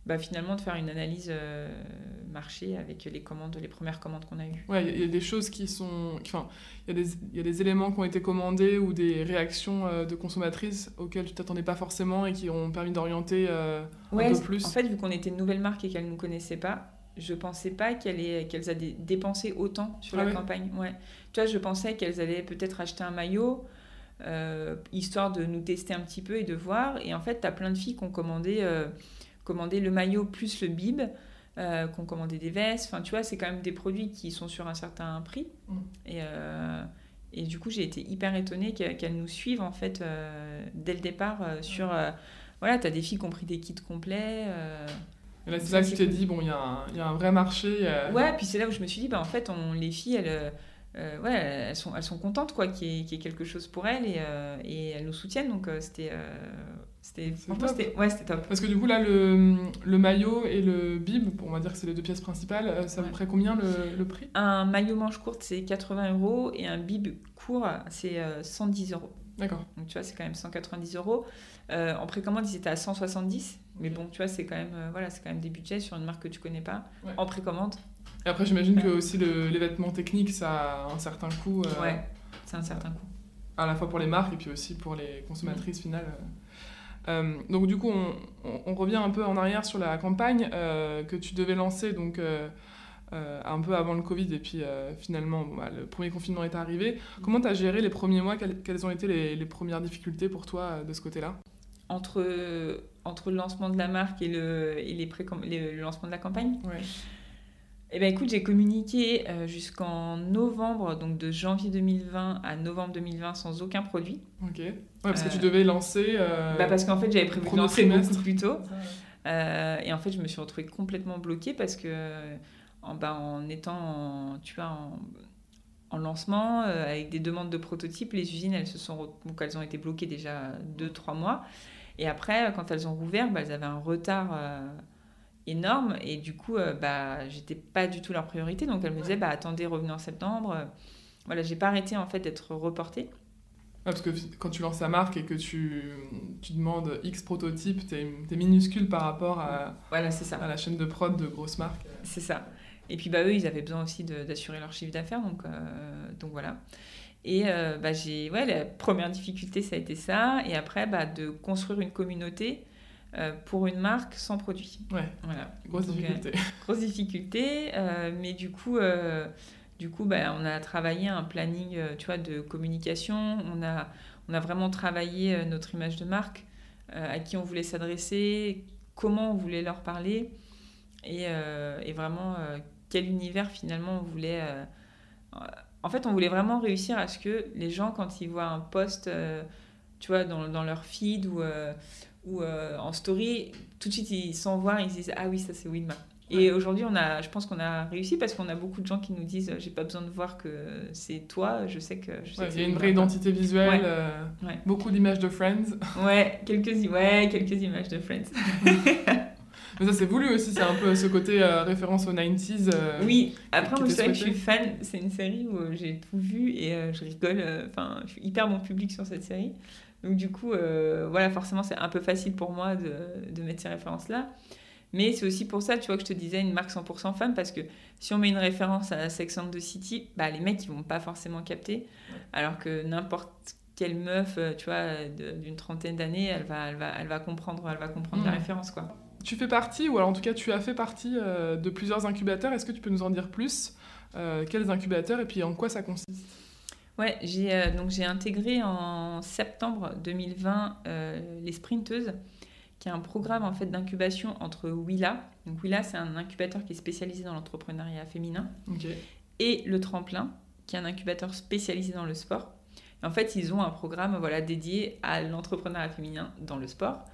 bah, finalement de faire une analyse marché avec les commandes, les premières commandes qu'on a eues. Ouais, il y, a- il y a des choses qui sont. Enfin, il y, a des- il y a des éléments qui ont été commandés ou des réactions de consommatrices auxquelles tu t'attendais pas forcément et qui ont permis d'orienter euh, un peu plus. En fait, vu qu'on était une nouvelle marque et qu'elles ne nous connaissaient pas, je pensais pas qu'elles qu'elles allaient dépenser autant sur Ah la campagne. Ouais. Tu vois, je pensais qu'elles allaient peut-être acheter un maillot, euh, histoire de nous tester un petit peu et de voir. Et en fait, tu as plein de filles qui ont commandé, euh, commandé le maillot plus le bib, euh, qui ont commandé des vestes. Enfin, tu vois, c'est quand même des produits qui sont sur un certain prix. Mm. Et, euh, et du coup, j'ai été hyper étonnée qu'elles nous suivent, en fait, dès le départ, sur... voilà, tu as des filles qui ont pris des kits complets. Et là, c'est Ça, là que tu t'es dit, bon, il y, a un- il y a un vrai marché. euh, Ouais, puis c'est là où je me suis dit, bah, en fait, on, les filles, elles, euh, euh, ouais, elles, sont, elles sont contentes quoi, qu'il y, ait- qu'il y ait quelque chose pour elles et, euh, et elles nous soutiennent. Donc, c'était. c'était c'était ouais, c'était top. Parce que du coup, là, le, le maillot et le bib, on va dire que c'est les deux pièces principales, ça vous ferait combien le, le prix? Un maillot manche courte, c'est 80 euros et un bib court, c'est euh, 110 euros. D'accord. Donc, tu vois, c'est quand même 190 euros. Euh, en précommande, ils étaient à 170. Mais bon, tu vois, c'est quand, même, euh, voilà, c'est quand même des budgets sur une marque que tu connais pas. Ouais. En précommande, Et après, j'imagine que aussi le- les vêtements techniques, ça a un certain coût, euh, ouais, c'est un certain coût. à la fois pour les marques et puis aussi pour les consommatrices finales. Euh, donc du coup, on, on- on revient un peu en arrière sur la campagne euh, que tu devais lancer donc euh, un peu avant le Covid et puis finalement bon, bah, le premier confinement est arrivé. Comment tu as géré les premiers mois? Quelles, quelles ont été les, les premières difficultés pour toi de ce côté-là? Entre, entre le lancement de la marque et le, et les les- le lancement de la campagne, Ouais. Eh ben écoute, j'ai communiqué euh, jusqu'en novembre, donc de janvier 2020 à novembre 2020 sans aucun produit. Ok. Ouais, parce que Euh, tu devais lancer. euh, Bah parce qu'en fait, j'avais prévu de lancer trimestre. beaucoup plus tôt. Euh, et en fait, je me suis retrouvée complètement bloquée parce que en, bah, en étant, en, tu vois, en, en lancement, euh, avec des demandes de prototypes, les usines, elles se sont, donc elles ont été bloquées déjà 2-3 mois. Et après, quand elles ont rouvert, bah, elles avaient un retard euh, énorme. Et du coup, euh, bah, j'étais pas du tout leur priorité. Donc elles me disaient, bah, attendez, revenez en septembre. Euh, Voilà, j'ai pas arrêté en fait d'être reportée. Ouais, parce que quand tu lances ta marque et que tu, tu demandes X prototypes, t'es es minuscule par rapport à, Voilà, ça. à la chaîne de prod de grosses marques. C'est ça. Et puis bah, eux, ils avaient besoin aussi d'assurer leur chiffre d'affaires, donc, euh, donc voilà. Et euh, bah, j'ai, ouais, la première difficulté, ça a été ça. Et après, bah, de construire une communauté euh, pour une marque sans produit. Ouais, Voilà. grosse Donc, euh, difficulté. grosse difficulté, euh, mais du coup, du coup bah, on a travaillé un planning tu vois, de communication. On a, on a vraiment travaillé notre image de marque, à qui on voulait s'adresser, comment on voulait leur parler, et, et vraiment quel univers finalement on voulait. En fait, on voulait vraiment réussir à ce que les gens, quand ils voient un post, euh, tu vois, dans, dans leur feed ou, euh, ou euh, en story, tout de suite, ils s'envoient, ils se disent Ah oui, ça c'est Wilma. Et aujourd'hui, on a, je pense qu'on a réussi parce qu'on a beaucoup de gens qui nous disent J'ai pas besoin de voir que c'est toi, je sais que. Je sais Ouais, que Il y a une vraie identité visuelle, Ouais. beaucoup d'images de Friends. Ouais, quelques, ouais, quelques images de Friends. Mais ça, c'est voulu aussi, c'est un peu ce côté euh, référence aux 90s. euh, Oui, après, moi, c'est vrai que je suis fan. C'est une série où euh, j'ai tout vu et euh, je rigole. Enfin, je suis hyper bon public sur cette série. Donc, du coup, voilà, forcément, c'est un peu facile pour moi de, de mettre ces références-là. Mais c'est aussi pour ça, tu vois, que je te disais une marque 100% femme, parce que si on met une référence à Sex and the City, bah, les mecs, ils vont pas forcément capter. Alors que n'importe quelle meuf, tu vois, d'une trentaine d'années, elle va, elle, va, elle va comprendre, elle va comprendre la référence, quoi. Tu fais partie, ou alors en tout cas tu as fait partie de plusieurs incubateurs. Est-ce que tu peux nous en dire plus Quels incubateurs et puis en quoi ça consiste? Ouais, j'ai donc j'ai intégré en septembre 2020 les Sprinteuses qui est un programme en fait d'incubation entre Willa. Donc Willa, c'est un incubateur qui est spécialisé dans l'entrepreneuriat féminin. Et le Tremplin, qui est un incubateur spécialisé dans le sport. En fait, ils ont un programme voilà, dédié à l'entrepreneuriat féminin dans le sport.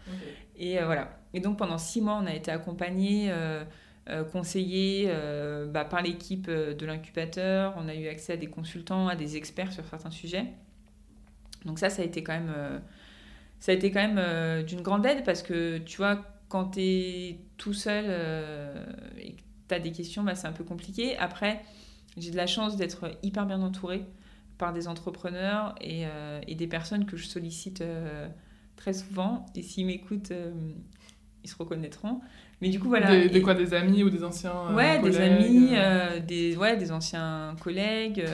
Et euh, voilà. Et donc pendant six mois, on a été accompagnés, euh, euh, conseillés bah, par l'équipe de l'incubateur. On a eu accès à des consultants, à des experts sur certains sujets. Donc ça, ça a été quand même ça a été quand même euh, d'une grande aide parce que tu vois, quand tu es tout seul euh, et que tu as des questions, bah, c'est un peu compliqué. Après, j'ai de la chance d'être hyper bien entourée par des entrepreneurs et, euh, et des personnes que je sollicite très souvent. Et s'ils m'écoutent, ils se reconnaîtront. Mais du coup, voilà. Des, quoi, des amis ou des anciens Ouais, des amis, des, ouais, des anciens collègues,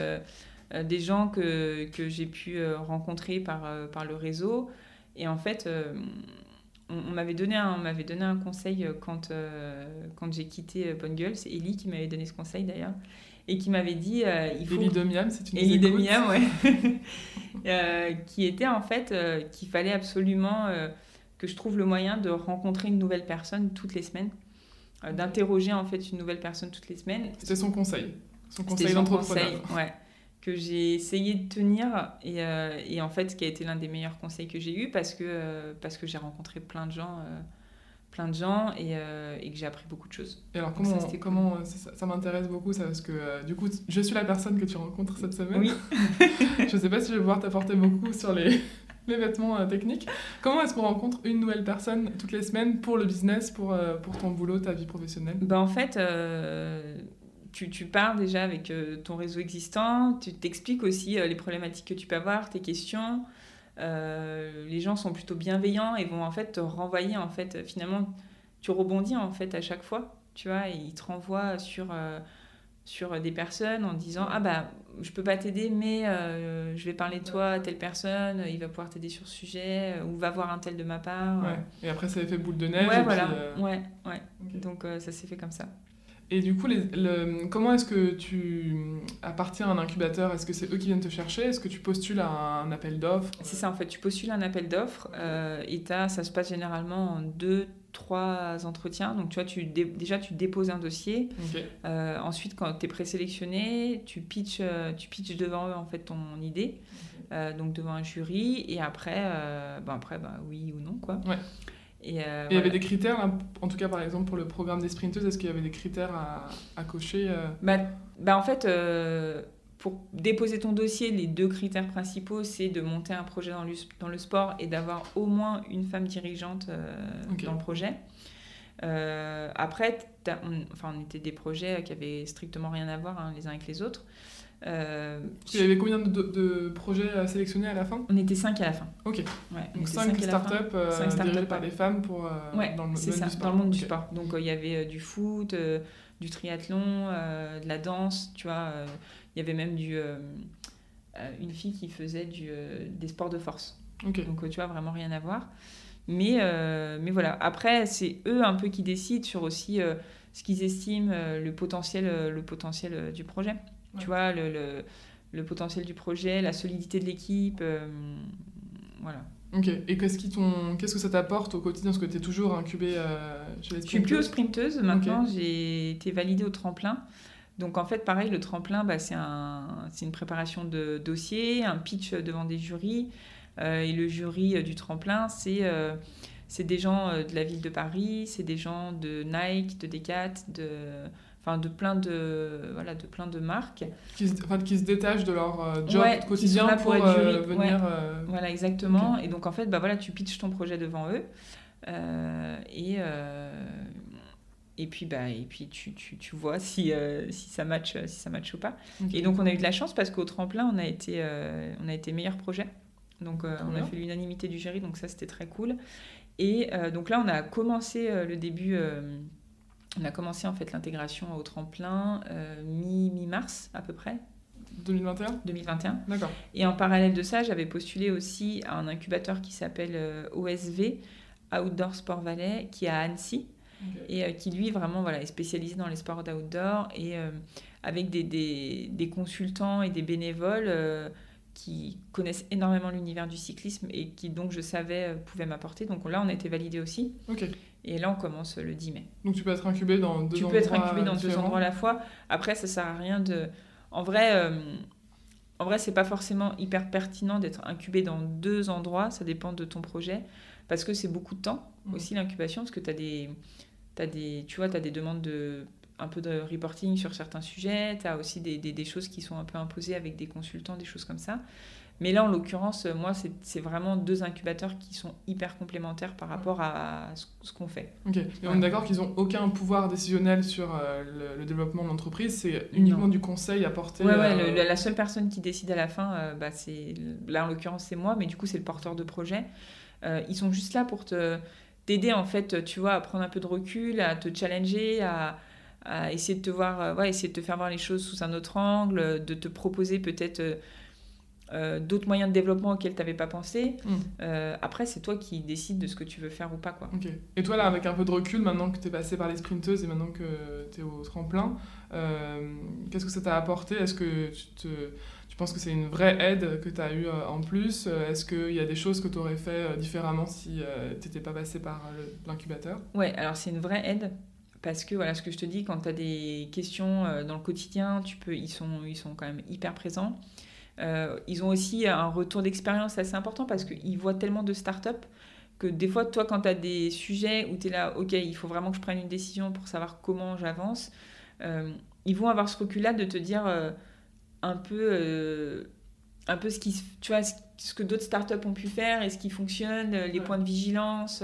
des gens que, que j'ai pu rencontrer par, par le réseau. Et en fait, euh, on, m'avait donné, un, m'avait donné un conseil euh, quand, euh, quand j'ai quitté Bonne Gueule. C'est Ellie qui m'avait donné ce conseil d'ailleurs. Et qui m'avait dit. il faut... Ellie de Miam, c'est une Ellie de Miam, ouais. qui était en fait qu'il fallait absolument que je trouve le moyen de rencontrer une nouvelle personne toutes les semaines. d'interroger en fait une nouvelle personne toutes les semaines. C'était son conseil. Son conseil d'entrepreneur. Ouais que j'ai essayé de tenir et, euh, et, en fait qui a été l'un des meilleurs conseils que j'ai eu parce que, euh, parce que j'ai rencontré plein de gens, euh, plein de gens et, et que j'ai appris beaucoup de choses. Et alors comment, ça, comment ça, m'intéresse beaucoup ça parce que du coup je suis la personne que tu rencontres cette semaine. Oui. je sais pas si je vais pouvoir t'apporter beaucoup sur les, les vêtements techniques. Comment est-ce qu'on rencontre une nouvelle personne toutes les semaines pour le business, pour, pour ton boulot, ta vie professionnelle? Bah, En fait tu, tu, pars déjà avec euh, ton réseau existant, tu t'expliques aussi euh, les problématiques que tu peux avoir, tes questions. Euh, les gens sont plutôt bienveillants et vont en fait te renvoyer en fait finalement tu rebondis en fait à chaque fois tu vois et ils te renvoient sur sur des personnes en disant ah bah je peux pas t'aider mais je vais parler de toi à telle personne il va pouvoir t'aider sur ce sujet ou va voir un tel de ma part ouais. et après ça a fait boule de neige ouais voilà. ouais ouais. donc ça s'est fait comme ça et du coup, les, le, comment est-ce que tu appartiens à un incubateur? Est-ce que c'est eux qui viennent te chercher? Est-ce que tu postules à un appel d'offres? C'est ça, en fait. Tu postules à un appel d'offres euh, et ça se passe généralement en deux, trois entretiens. Donc, tu vois, tu déjà, tu déposes un dossier. Euh, ensuite, quand tu es présélectionné, tu pitches, euh, tu pitches devant eux, en fait, ton idée. donc, devant un jury. Et après, bon, après bah, oui ou non, quoi. Ouais. Euh, et il y avait des critères, en tout cas par exemple pour le programme des sprinteuses, est-ce qu'il y avait des critères à, à cocher euh bah, bah, En fait, euh, pour déposer ton dossier, les deux critères principaux, c'est de monter un projet dans le, dans le sport et d'avoir au moins une femme dirigeante dans le projet. après, on, enfin, on était des projets qui avaient strictement rien à voir hein, les uns avec les autres. Euh, il y avait combien de, de, projets à sélectionner à la fin On était 5 à la fin. Ok. Donc 5 startups euh, dirigées par des femmes pour, euh, dans, le, ça, du sport. dans le monde du sport. Donc il y avait du foot, du triathlon, de la danse, tu vois. Il y avait même du, une fille qui faisait du, des sports de force. Donc tu vois, vraiment rien à voir. Mais, mais voilà, après, c'est eux un peu qui décident sur aussi ce qu'ils estiment le potentiel, le potentiel du projet. Tu vois, le, le, le, potentiel du projet, la solidité de l'équipe. Euh, voilà. Ok, et qu'est-ce, qui qu'est-ce que ça t'apporte au quotidien? Parce que tu es toujours incubé euh, chez les Je suis plus aux sprinteuses, maintenant j'ai été validée au tremplin. Donc en fait, pareil, le tremplin, bah, c'est, un, c'est une préparation de dossier, un pitch devant des jurys. Euh, et le jury du tremplin, c'est, c'est des gens de la ville de Paris, c'est des gens de Nike, de Decat, de enfin de plein de voilà de plein de marques. Qui se, enfin, qui se détachent de leur euh, job quotidien pour, euh, venir euh, voilà exactement. Et donc en fait bah voilà tu pitches ton projet devant eux et et puis bah et puis tu, tu, tu vois si, si ça match si ça match ou pas. Et donc on a eu de la chance parce qu'au tremplin on a été on a été meilleur projet. Donc on a fait l'unanimité du jury donc ça c'était très cool. Et donc là on a commencé le début on a commencé en fait l'intégration au tremplin euh, mi-mars à peu près. 2021 2021. D'accord. Et en parallèle de ça, j'avais postulé aussi à un incubateur qui s'appelle euh, OSV, Outdoor Sport Valais, qui est à Annecy. Et euh, qui, lui, vraiment, voilà, est spécialisé dans les sports d'outdoor et avec des, des, des, consultants et des bénévoles qui connaissent énormément l'univers du cyclisme et qui, donc, je savais, pouvaient m'apporter. Donc là, on a été validé aussi. Ok. Et là, on commence le 10 mai. Donc tu peux être incubé dans deux tu endroits Tu peux être incubé dans différents. deux endroits à la fois. Après, ça sert à rien de... En vrai, euh, en vrai c'est pas forcément hyper pertinent d'être incubé dans deux endroits. Ça dépend de ton projet. Parce que c'est beaucoup de temps Mhm. aussi, l'incubation. Parce que tu as des... As des, tu vois, tu as des demandes de un peu de reporting sur certains sujets, tu as aussi des, des, des, choses qui sont un peu imposées avec des consultants, des choses comme ça. Mais là, en l'occurrence, moi, c'est vraiment deux incubateurs qui sont hyper complémentaires par rapport à ce qu'on fait. Ok. Et on est d'accord qu'ils n'ont aucun pouvoir décisionnel sur euh, le, le, développement de l'entreprise, c'est uniquement non. du conseil apporté. Ouais, ouais, euh... le, la seule personne qui décide à la fin, euh, bah, c'est là en l'occurrence c'est moi, mais du coup c'est le porteur de projet. Euh, ils sont juste là pour te t'aider en fait, tu vois, à prendre un peu de recul, à te challenger, à, à essayer de te voir, euh, ouais, essayer de te faire voir les choses sous un autre angle, de te proposer peut-être euh, d'autres moyens de développement auxquels tu n'avais pas pensé. Mm. Euh, après, c'est toi qui décides de ce que tu veux faire ou pas. Quoi. Ok. Et toi, là, avec un peu de recul, maintenant que tu es passé par les sprinteuses et maintenant que tu es au tremplin, euh, qu'est-ce que ça t'a apporté? Est-ce que tu, te, tu penses que c'est une vraie aide que tu as eue en plus? Est-ce qu'il y a des choses que tu aurais fait différemment si tu n'étais pas passé par l'incubateur? Ouais, alors c'est une vraie aide. Parce que voilà ce que je te dis, quand tu as des questions dans le quotidien, tu peux, ils, sont, ils sont quand même hyper présents. Euh, ils ont aussi un retour d'expérience assez important parce qu'ils voient tellement de startups que des fois, toi, quand tu as des sujets où tu es là, OK, il faut vraiment que je prenne une décision pour savoir comment j'avance, euh, ils vont avoir ce recul-là de te dire euh, un peu, un peu ce, qui, tu vois, ce que d'autres startups ont pu faire et ce qui fonctionne, les ouais. points de vigilance.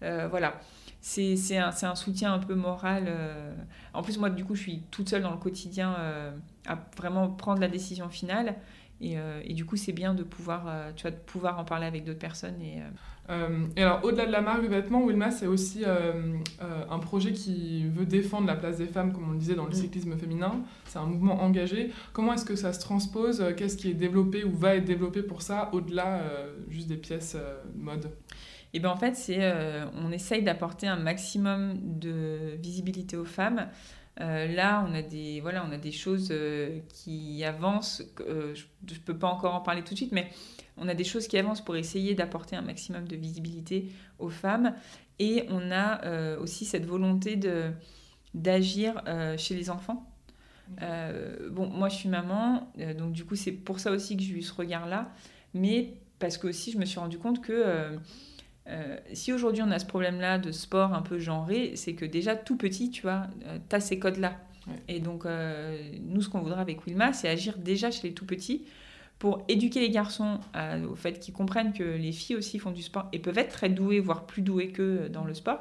voilà. C'est un, un, soutien un peu moral. En plus, moi, du coup, je suis toute seule dans le quotidien à vraiment prendre la décision finale. Et, euh, et, du coup, c'est bien de pouvoir, euh, tu vois, de pouvoir en parler avec d'autres personnes. Et, euh... et alors, au-delà de la marque de vêtements, Wilma, c'est aussi un projet qui veut défendre la place des femmes, comme on le disait, dans le cyclisme féminin. C'est un mouvement engagé. Comment est-ce que ça se transpose? Qu'est-ce qui est développé ou va être développé pour ça, au-delà juste des pièces mode? Et bien en fait, c'est, on essaye d'apporter un maximum de visibilité aux femmes. Euh, là, on a des, voilà, on a des choses euh, qui avancent. Euh, je ne peux pas encore en parler tout de suite, mais on a des choses qui avancent pour essayer d'apporter un maximum de visibilité aux femmes. Et on a aussi cette volonté de, d'agir chez les enfants. bon, moi, je suis maman, donc du coup, c'est pour ça aussi que j'ai eu ce regard-là. Mais parce que aussi, je me suis rendu compte que euh, si aujourd'hui on a ce problème-là de sport un peu genré, c'est que déjà tout petit, tu vois, euh, tu as ces codes-là. Ouais. Et donc, euh, nous, ce qu'on voudrait avec Wilma, c'est agir déjà chez les tout petits pour éduquer les garçons à, au fait qu'ils comprennent que les filles aussi font du sport et peuvent être très douées, voire plus douées que dans le sport.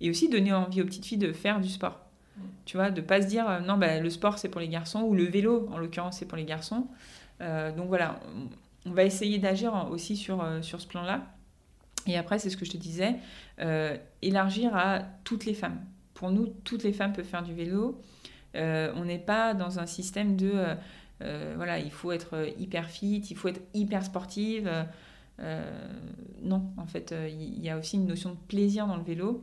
Et aussi donner envie aux petites filles de faire du sport. Ouais. Tu vois, de pas se dire non, bah, le sport c'est pour les garçons, ou le vélo en l'occurrence c'est pour les garçons. donc voilà, on va essayer d'agir aussi sur, sur ce plan-là. Et après, c'est ce que je te disais, euh, élargir à toutes les femmes. Pour nous, toutes les femmes peuvent faire du vélo. Euh, on n'est pas dans un système de, euh, voilà, il faut être hyper fit, il faut être hyper sportive. non, en fait, il y a aussi une notion de plaisir dans le vélo.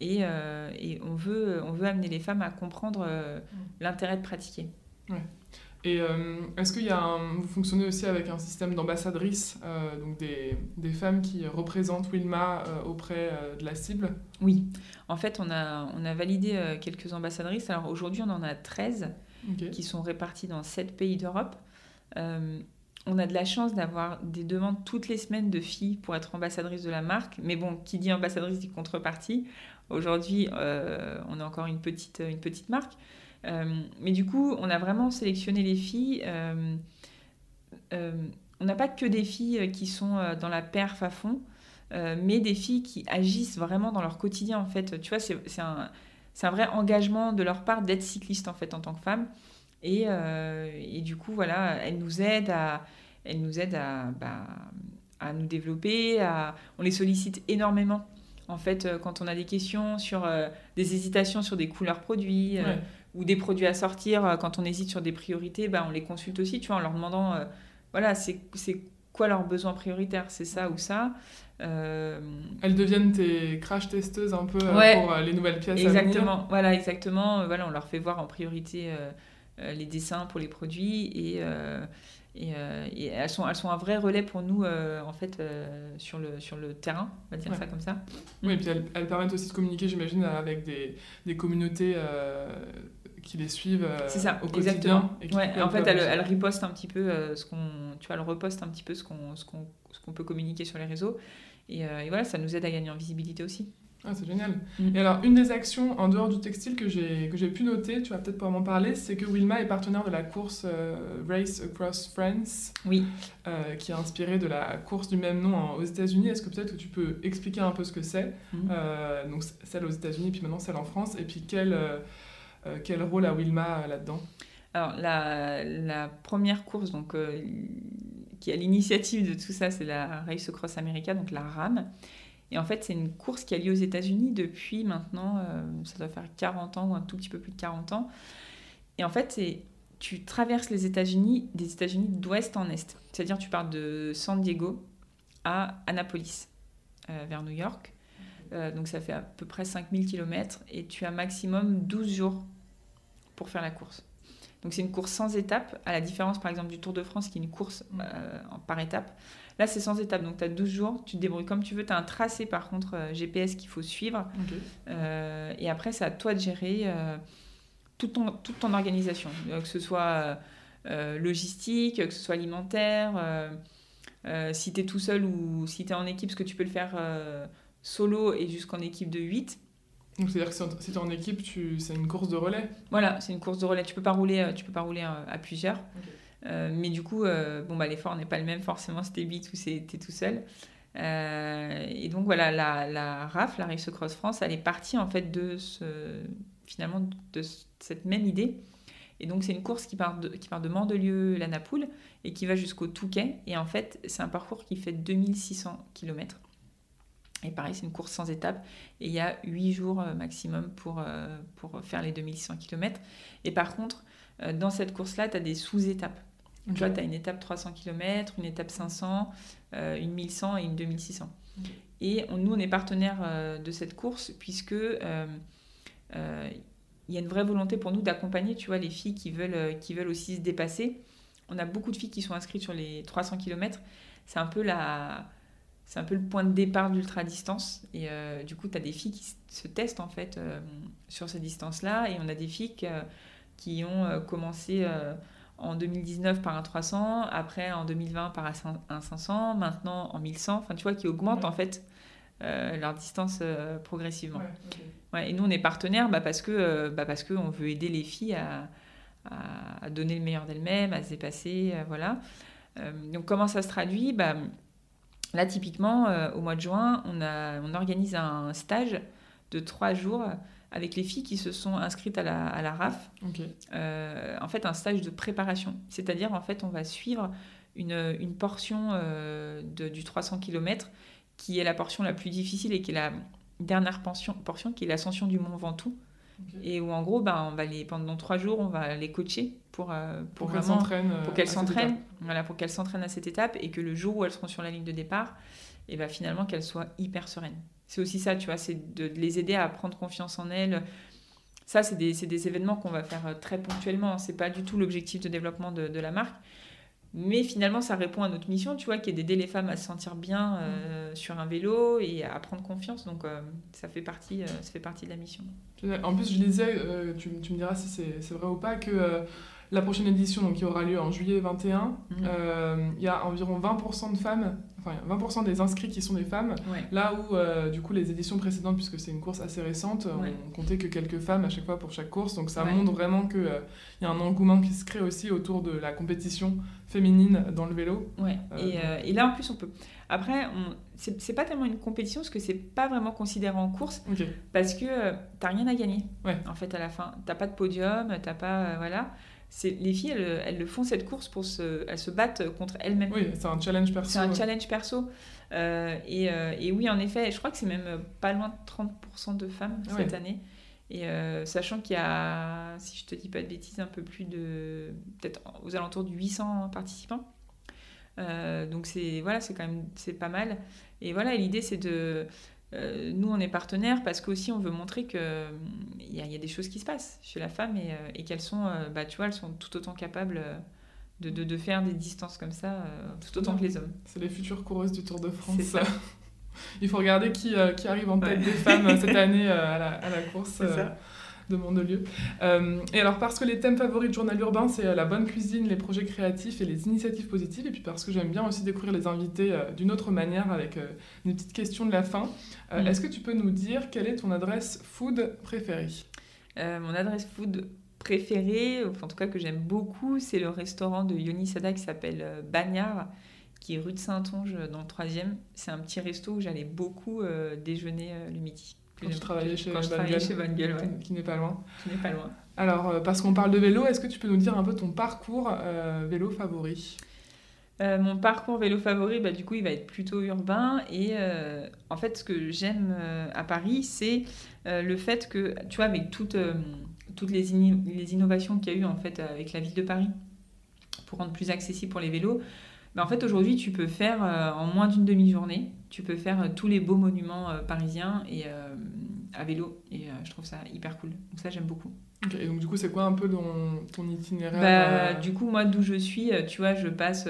Et, et on, veut, on veut amener les femmes à comprendre l'intérêt de pratiquer. Ouais. Et euh, est-ce qu'il y a un, vous fonctionnez aussi avec un système d'ambassadrices, euh, donc des, des, femmes qui représentent Wilma euh, auprès de la cible? Oui, en fait, on a, on a validé quelques ambassadrices. Alors aujourd'hui, on en a 13 okay. qui sont réparties dans 7 pays d'Europe. on a de la chance d'avoir des demandes toutes les semaines de filles pour être ambassadrice de la marque. Mais bon, qui dit ambassadrice dit contrepartie. Aujourd'hui, on a encore une petite, une petite marque. Euh, mais du coup, on a vraiment sélectionné les filles. Euh, euh, on n'a pas que des filles qui sont dans la perf à fond, mais des filles qui agissent vraiment dans leur quotidien, en fait. Tu vois, c'est un, vrai engagement de leur part d'être cycliste, en fait, en tant que femme. Et, du coup, voilà, elles nous aident à, bah, nous développer. On les sollicite énormément. En fait, quand on a des questions sur des hésitations sur des couleurs produits, ouais ou des produits à sortir, quand on hésite sur des priorités, bah, on les consulte aussi, tu vois, en leur demandant, voilà, c'est quoi leurs besoins prioritaires, c'est ça ou ça. Euh, Elles deviennent tes crash testeuses un peu euh, pour euh, les nouvelles pièces. Exactement, voilà, exactement. Voilà, on leur fait voir en priorité les dessins pour les produits et, et, elles, sont, elles sont un vrai relais pour nous en fait sur, le, sur le terrain, on va dire ça comme ça. Oui, et puis elles, elles, permettent aussi de communiquer, j'imagine, avec des, des communautés qui les suivent ça, au quotidien. Ouais, en fait, elle, elle, riposte un petit peu ce qu'on, tu vois, elle reposte un petit peu ce qu'on, ce qu'on, ce qu'on peut communiquer sur les réseaux. Euh, et, voilà, ça nous aide à gagner en visibilité aussi. Ah, c'est génial. Mm. Et alors, une des actions en dehors du textile que j'ai, que j'ai pu noter, tu vas peut-être pouvoir m'en parler, c'est que Wilma est partenaire de la course euh, Race Across France, oui. Euh, qui est inspirée de la course du même nom aux États-Unis. Est-ce que peut-être que tu peux expliquer un peu ce que c'est? Mm. Donc, celle aux États-Unis, puis maintenant celle en France, et puis quel, quel rôle a Wilma là-dedans? Alors, la, première course, donc qui a l'initiative de tout ça, c'est la Race Cross America, donc la RAM. Et en fait, c'est une course qui a lieu aux États-Unis depuis maintenant, euh, ça doit faire 40 ans ou un tout petit peu plus de 40 ans. Et en fait, tu traverses les États-Unis, des États-Unis d'ouest en est. C'est-à-dire, tu pars de San Diego à Annapolis, euh, vers New York. Euh, donc, ça fait à peu près 5000 km et tu as maximum 12 jours pour faire la course. Donc c'est une course sans étapes, à la différence par exemple du Tour de France qui est une course mm. euh, par étape. Là c'est sans étapes, donc tu as 12 jours, tu te débrouilles comme tu veux. Tu as un tracé par contre euh, GPS qu'il faut suivre. Euh, et après c'est à toi de gérer toute, ton, toute ton organisation, que ce soit logistique, que ce soit alimentaire. si tu es tout seul ou si tu es en équipe, ce que tu peux le faire solo et jusqu'en équipe de 8. Donc c'est-à-dire que si tu es en équipe, c'est une course de relais Voilà, c'est une course de relais. Tu peux pas rouler, euh, tu peux pas rouler euh, à, plusieurs. Euh, mais du coup, bon, bah, l'effort n'est pas le même forcément si t'es vite ou si t'es tout seul. et donc voilà, la, la RAF, la Race Cross France, elle est partie en fait de ce, finalement de cette même idée. Et donc c'est une course qui part de, qui part de Mandelieu, la Napoule, et qui va jusqu'au Touquet. Et en fait, c'est un parcours qui fait 2600 km. Et pareil, c'est une course sans étape. Et il y a 8 jours euh, maximum pour, euh, pour faire les 2600 km. Et par contre, euh, dans cette course-là, tu as des sous-étapes. Tu vois, tu as une étape 300 km, une étape 500, une 1100 et une 2600. Et nous, on est partenaire de cette course puisque il y a une vraie volonté pour nous d'accompagner, tu vois, les filles qui veulent, qui veulent aussi se dépasser. On a beaucoup de filles qui sont inscrites sur les 300 km. C'est un peu la, c'est un peu le point de départ d'ultra distance. Et euh, du coup, tu as des filles qui se testent en fait euh, sur ces distances-là. Et on a des filles qui ont euh, commencé en 2019 par un 300, après en 2020 par un 500, maintenant en 1100. Enfin, tu vois, qui augmentent en fait leur distance progressivement. et nous, on est partenaires bah, parce que bah, qu'on veut aider les filles à, à, donner le meilleur d'elles-mêmes, à se dépasser. voilà. donc, comment ça se traduit? Bah, Là, typiquement, euh, au mois de juin, on, a, on organise un stage de trois jours avec les filles qui se sont inscrites à la, à la RAF. Euh, en fait, un stage de préparation. C'est-à-dire, en fait, on va suivre une, une portion euh, de, du 300 km qui est la portion la plus difficile et qui est la dernière portion, portion qui est l'ascension du mont Ventoux. Et où en gros, ben, on va les, pendant trois jours, on va les coacher pour, euh, pour, qu'elles s'entraînent. Pour qu'elles s'entraînent, voilà, pour qu'elles s'entraînent à cette étape et que le jour où elles seront sur la ligne de départ, et ben, finalement qu'elles soient hyper sereines. C'est aussi ça, tu vois, c'est de, les aider à prendre confiance en elles. Ça, c'est des, des, événements qu'on va faire euh, très ponctuellement. C'est pas du tout l'objectif de développement de, de la marque. Mais finalement, ça répond à notre mission, tu vois, qui est d'aider les femmes à se sentir bien euh, mm. sur un vélo et à prendre confiance. Donc, euh, ça, fait partie, euh, ça fait partie de la mission. En plus, je disais, tu, tu, me diras si c'est vrai ou pas, que la prochaine édition, donc, qui aura lieu en juillet 21, mm. il y a environ 20% de femmes, enfin 20% des inscrits qui sont des femmes. Là où, du coup, les éditions précédentes, puisque c'est une course assez récente, on comptait que quelques femmes à chaque fois pour chaque course. Donc, ça montre vraiment qu'il il y a un engouement qui se crée aussi autour de la compétition féminine dans le vélo. Ouais. Euh, et, euh, et, là, en plus, on peut. Après, on... c'est pas tellement une compétition parce que c'est pas vraiment considéré en course parce que euh, t'as rien à gagner. Ouais. En fait, à la fin, t'as pas de podium, t'as pas. voilà. Les filles, elles, elles, le font cette course pour se. Elles se battent contre elles-mêmes. Oui, c'est un challenge perso. C'est un challenge perso. et, et, oui, en effet, je crois que c'est même pas loin de 30% de femmes cette année. Et sachant qu'il y a, si je te dis pas de bêtises, un peu plus de, peut-être aux alentours de 800 participants. donc c'est voilà, c'est quand même c'est pas mal. Et voilà, l'idée c'est de euh, nous, on est partenaires parce qu'aussi on veut montrer qu'il y, y, a des choses qui se passent chez la femme et, euh, et qu'elles sont, euh, bah, tu vois, elles sont tout autant capables de, de, de faire des distances comme ça, tout autant que les hommes. C'est les futures coureuses du Tour de France. Il faut regarder qui, qui arrive en tête des femmes cette année à la, à, la, course. Ça de Mondelieu. Euh, et alors, parce que les thèmes favoris du journal urbain, c'est euh, la bonne cuisine, les projets créatifs et les initiatives positives, et puis parce que j'aime bien aussi découvrir les invités euh, d'une autre manière avec une petite question de la fin, mm. est-ce que tu peux nous dire quelle est ton adresse food préférée? Mon adresse food préférée, en tout cas que j'aime beaucoup, c'est le restaurant de Yoni Sada qui s'appelle Bagnard qui est rue de Saint-Onge dans le 3 C'est un petit resto où j'allais beaucoup déjeuner le midi. Quand tu travaillais chez Quand je travaillais chez Van ouais. Qui n'est pas loin. Qui n'est pas loin. Alors, euh, parce qu'on parle de vélo, est-ce que tu peux nous dire un peu ton parcours euh, vélo favori? Euh, mon parcours vélo favori, bah, du coup, il va être plutôt urbain. Et en fait, ce que j'aime à Paris, c'est le fait que, tu vois, avec toutes, toutes les, les innovations qu'il y a eu en fait avec la ville de Paris pour rendre plus accessible pour les vélos, bah, en fait, aujourd'hui, tu peux faire en moins d'une demi-journée tu peux faire euh, tous les beaux monuments euh, parisiens et euh, à vélo. Et je trouve ça hyper cool. Donc ça, j'aime beaucoup. et donc du coup, c'est quoi un peu ton, ton itinéraire bah, Du coup, moi, d'où je suis, tu vois, je passe...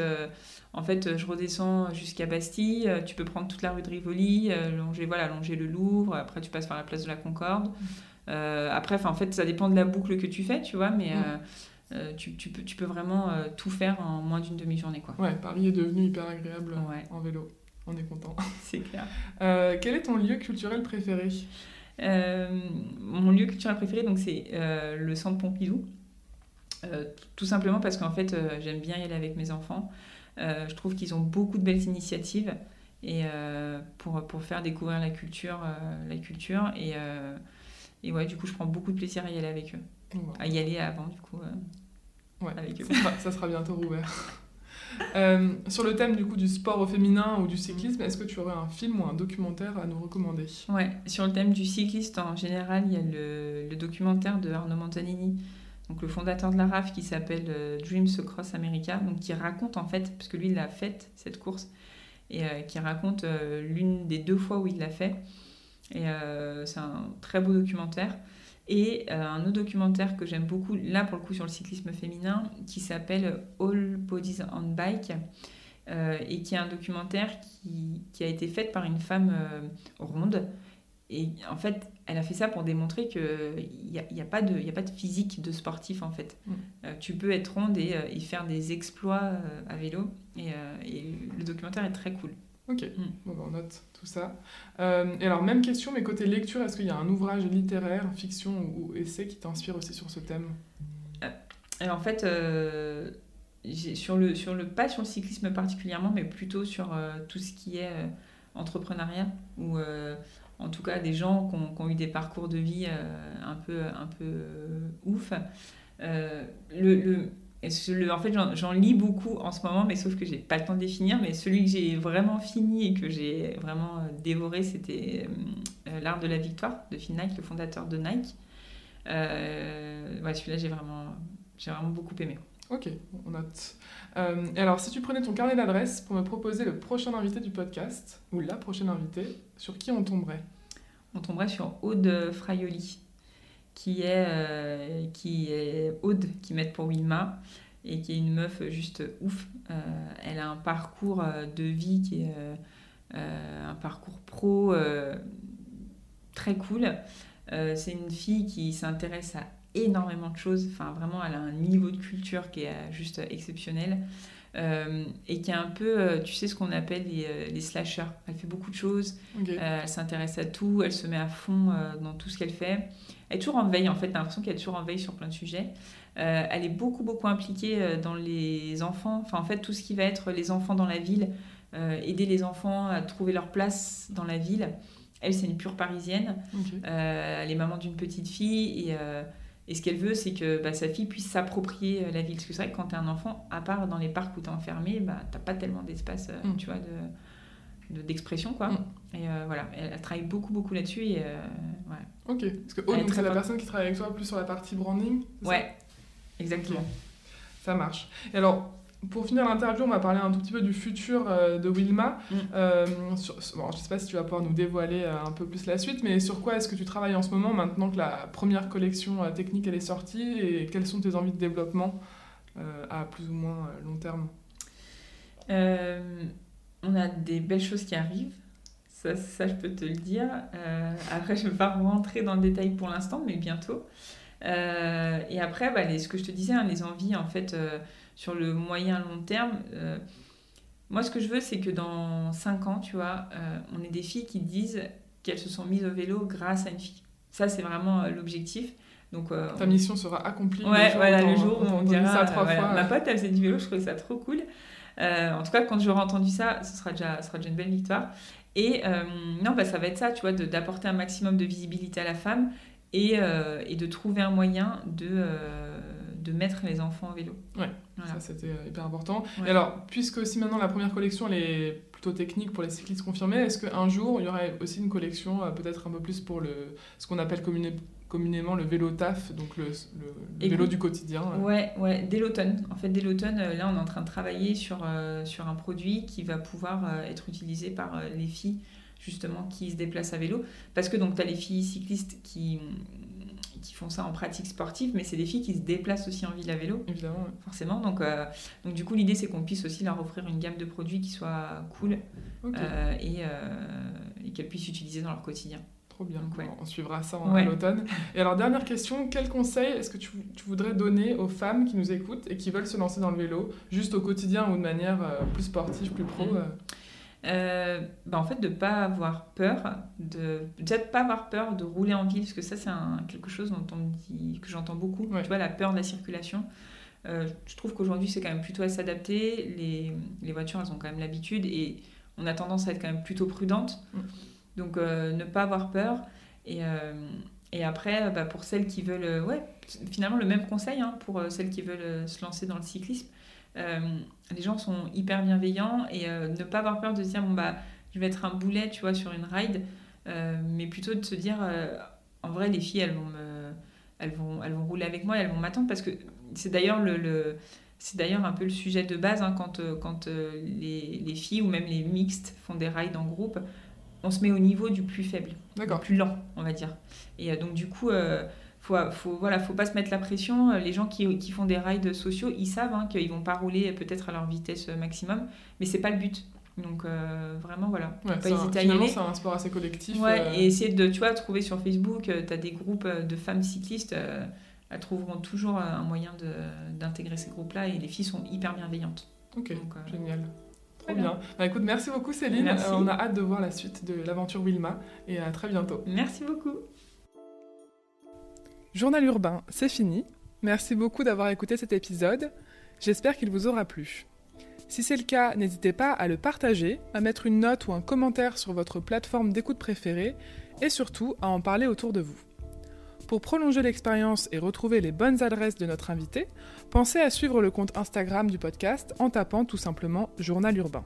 en fait, je redescends jusqu'à Bastille. Tu peux prendre toute la rue de Rivoli, longer, voilà, longer le Louvre. Après, tu passes par la place de la Concorde. après, en fait, ça dépend de la boucle que tu fais, tu vois, mais... Mm. tu, tu, peux, tu peux vraiment tout faire en moins d'une demi-journée. Quoi. Ouais, Paris est devenu hyper agréable en vélo on est content. C'est clair. Euh, quel est ton lieu culturel préféré? Euh, Mon lieu culturel préféré, donc c'est euh, le Centre Pompidou. tout simplement parce qu'en fait, j'aime bien y aller avec mes enfants. je trouve qu'ils ont beaucoup de belles initiatives et pour, pour faire découvrir la culture, la culture et, et ouais, du coup, je prends beaucoup de plaisir à y aller avec eux, à y aller avant, du coup. ouais, avec eux. Ça, sera, ça sera bientôt rouvert. Euh, sur le thème du coup du sport au féminin ou du cyclisme, est-ce que tu aurais un film ou un documentaire à nous recommander? Ouais, sur le thème du cycliste en général, il y a le, documentaire de Arnaud Montanini, donc le fondateur de la RAF qui s'appelle euh, Dreams Across America, donc qui raconte en fait, parce que lui il a fait cette course, et euh, qui raconte l'une des deux fois où il l'a fait. Et c'est un très beau documentaire. Et euh, un autre documentaire que j'aime beaucoup, là pour le coup sur le cyclisme féminin, qui s'appelle All Bodies on Bike, euh, et qui est un documentaire qui, qui, a été fait par une femme euh, ronde. Et en fait, elle a fait ça pour démontrer qu'il n'y a, y a, pas de, y a pas de physique de sportif en fait. Mm. tu peux être ronde et, et faire des exploits à vélo. Et, et, le documentaire est très cool. Ok, mm. bon, bah, on note tout ça. Euh, et alors, même question, mais côté lecture, est-ce qu'il y a un ouvrage littéraire, fiction ou, essai qui t'inspire aussi sur ce thème? Euh, et En fait, euh, sur, le, sur le, pas sur le cyclisme particulièrement, mais plutôt sur tout ce qui est entrepreneuriat, ou en tout cas des gens qui ont, qui ont eu des parcours de vie un peu, un peu ouf. le, le en fait, j'en lis beaucoup en ce moment, mais sauf que j'ai pas le temps de les finir. Mais celui que j'ai vraiment fini et que j'ai vraiment euh, dévoré, c'était euh, euh, L'Art de la Victoire de Phil Knight, le fondateur de Nike. celui-là, j'ai vraiment, j'ai vraiment beaucoup aimé. Ok, on note. et alors, si tu prenais ton carnet d'adresses pour me proposer le prochain invité du podcast, ou la prochaine invitée, sur qui on tomberait? On tomberait sur Aude Fraioli qui est, euh, qui est Aude, qui m'aide pour Wilma, et qui est une meuf juste ouf. Euh, elle a un parcours euh, de vie qui est un parcours pro très cool. c'est une fille qui s'intéresse à énormément de choses. Enfin, vraiment, elle a un niveau de culture qui est juste exceptionnel. et qui est un peu, tu sais, ce qu'on appelle les, les, slashers. Elle fait beaucoup de choses, elle s'intéresse à tout, elle se met à fond dans tout ce qu'elle fait. Elle est toujours en veille, en fait, t'as l'impression qu'elle est toujours en veille sur plein de sujets. Euh, elle est beaucoup, beaucoup impliquée euh, dans les enfants, enfin, en fait, tout ce qui va être les enfants dans la ville, euh, aider les enfants à trouver leur place dans la ville. Elle, c'est une pure parisienne. elle est maman d'une petite fille et, et ce qu'elle veut, c'est que bah, sa fille puisse s'approprier la ville. Parce que c'est vrai que quand tu es un enfant, à part dans les parcs où tu es enfermé, bah, tu pas tellement d'espace, mm. tu vois, de d'expression quoi mm. et voilà elle, travaille beaucoup beaucoup là-dessus et ouais Ok, parce que Aude, c'est la personne qui travaille avec toi plus sur la partie branding Ouais, exactement. Ça marche. Et alors, pour finir l'interview, on va parler un tout petit peu du futur euh, de Wilma. Mm. Euh, bon, je ne sais pas si tu vas pouvoir nous dévoiler euh, un peu plus la suite, mais sur quoi est-ce que tu travailles en ce moment maintenant que la première collection technique elle est sortie et quelles sont tes envies de développement à plus ou moins long terme? On a des belles choses qui arrivent. Ça, ça je peux te le dire. après, je ne vais pas rentrer dans le détail pour l'instant, mais bientôt. et après, bah, les, ce que je te disais, hein, les envies, en fait, sur le moyen long terme, euh, moi ce que je veux c'est que dans 5 ans, tu vois, euh, on ait des filles qui disent qu'elles se sont mises au vélo grâce à une fille. Ça c'est vraiment euh, l'objectif. Donc, Ta mission sera accomplie. Ouais, voilà, le jour où on, dira ça trois fois. Ma pote, elle faisait du vélo, je trouvais ça trop cool. en tout cas, quand j'aurai entendu ça, ce sera déjà, ce sera déjà une belle victoire. Et non, bah, ça va être ça, tu vois, d'apporter un maximum de visibilité à la femme et, et de trouver un moyen de, de mettre les enfants au vélo. Ouais, ça c'était euh, hyper important. Et alors, puisque aussi maintenant la première collection elle est plutôt technique pour les cyclistes confirmés, est-ce qu'un jour il y aurait aussi une collection euh, peut-être un peu plus pour le, ce qu'on appelle communément le vélo taf, donc le, vélo du quotidien Ouais, ouais, dès l'automne. En fait, dès l'automne, euh, là on est en train de travailler sur, sur un produit qui va pouvoir être utilisé par les filles justement qui se déplacent à vélo. Parce que donc tu as les filles cyclistes qui qui font ça en pratique sportive, mais c'est des filles qui se déplacent aussi en ville à vélo. Évidemment. Forcément. Donc, euh, donc du coup, l'idée, c'est qu'on puisse aussi leur offrir une gamme de produits qui soit cool euh, et, euh, et qu'elles puissent utiliser dans leur quotidien. Trop bien. On suivra ça en, l'automne. Et alors, dernière question, quel conseil est-ce que tu, tu, voudrais donner aux femmes qui nous écoutent et qui veulent se lancer dans le vélo, juste au quotidien ou de manière plus sportive, plus pro mm. Euh, bah en fait de pas avoir peur de peut-être pas avoir peur de rouler en ville parce que ça c'est quelque chose dont on dit que j'entends beaucoup tu vois la peur de la circulation euh, je trouve qu'aujourd'hui c'est quand même plutôt à s'adapter les, les, voitures elles ont quand même l'habitude et on a tendance à être quand même plutôt prudente mm. Donc euh, ne pas avoir peur. Et, et après bah, pour celles qui veulent ouais finalement le même conseil hein, pour celles qui veulent se lancer dans le cyclisme euh, les gens sont hyper bienveillants et euh, ne pas avoir peur de se dire bon bah je vais être un boulet tu vois sur une ride euh, mais plutôt de se dire en vrai les filles elles vont rouler avec moi elles vont m'attendre. Parce que c'est d'ailleurs le, c'est d'ailleurs un peu le sujet de base hein, quand, quand les, les, filles ou même les mixtes font des rides en groupe on se met au niveau du plus faible, du plus lent, on va dire. Et donc, du coup, faut, faut, voilà, faut pas se mettre la pression. Les gens qui, qui font des rides sociaux, ils savent hein, qu'ils vont pas rouler peut-être à leur vitesse maximum, mais c'est pas le but. Donc euh, vraiment voilà, pas hésiter à y aller. c'est un sport assez collectif. Ouais, euh. et essayer de tu vois trouver sur Facebook, euh, tu as des groupes de femmes cyclistes, elles trouveront toujours un moyen d'intégrer ces groupes-là et les filles sont hyper bienveillantes. Ok, génial. Trop bien. Bah, écoute, merci beaucoup Céline. on a hâte de voir la suite de l'aventure Wilma et à très bientôt. Merci beaucoup. Journal urbain, c'est fini. Merci beaucoup d'avoir écouté cet épisode. J'espère qu'il vous aura plu. Si c'est le cas, n'hésitez pas à le partager, à mettre une note ou un commentaire sur votre plateforme d'écoute préférée et surtout à en parler autour de vous. Pour prolonger l'expérience et retrouver les bonnes adresses de notre invité, pensez à suivre le compte Instagram du podcast en tapant tout simplement Journal Urbain.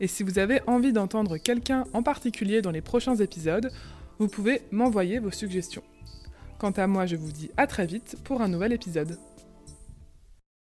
Et si vous avez envie d'entendre quelqu'un en particulier dans les prochains épisodes, vous pouvez m'envoyer vos suggestions. Quant à moi, je vous dis à très vite pour un nouvel épisode.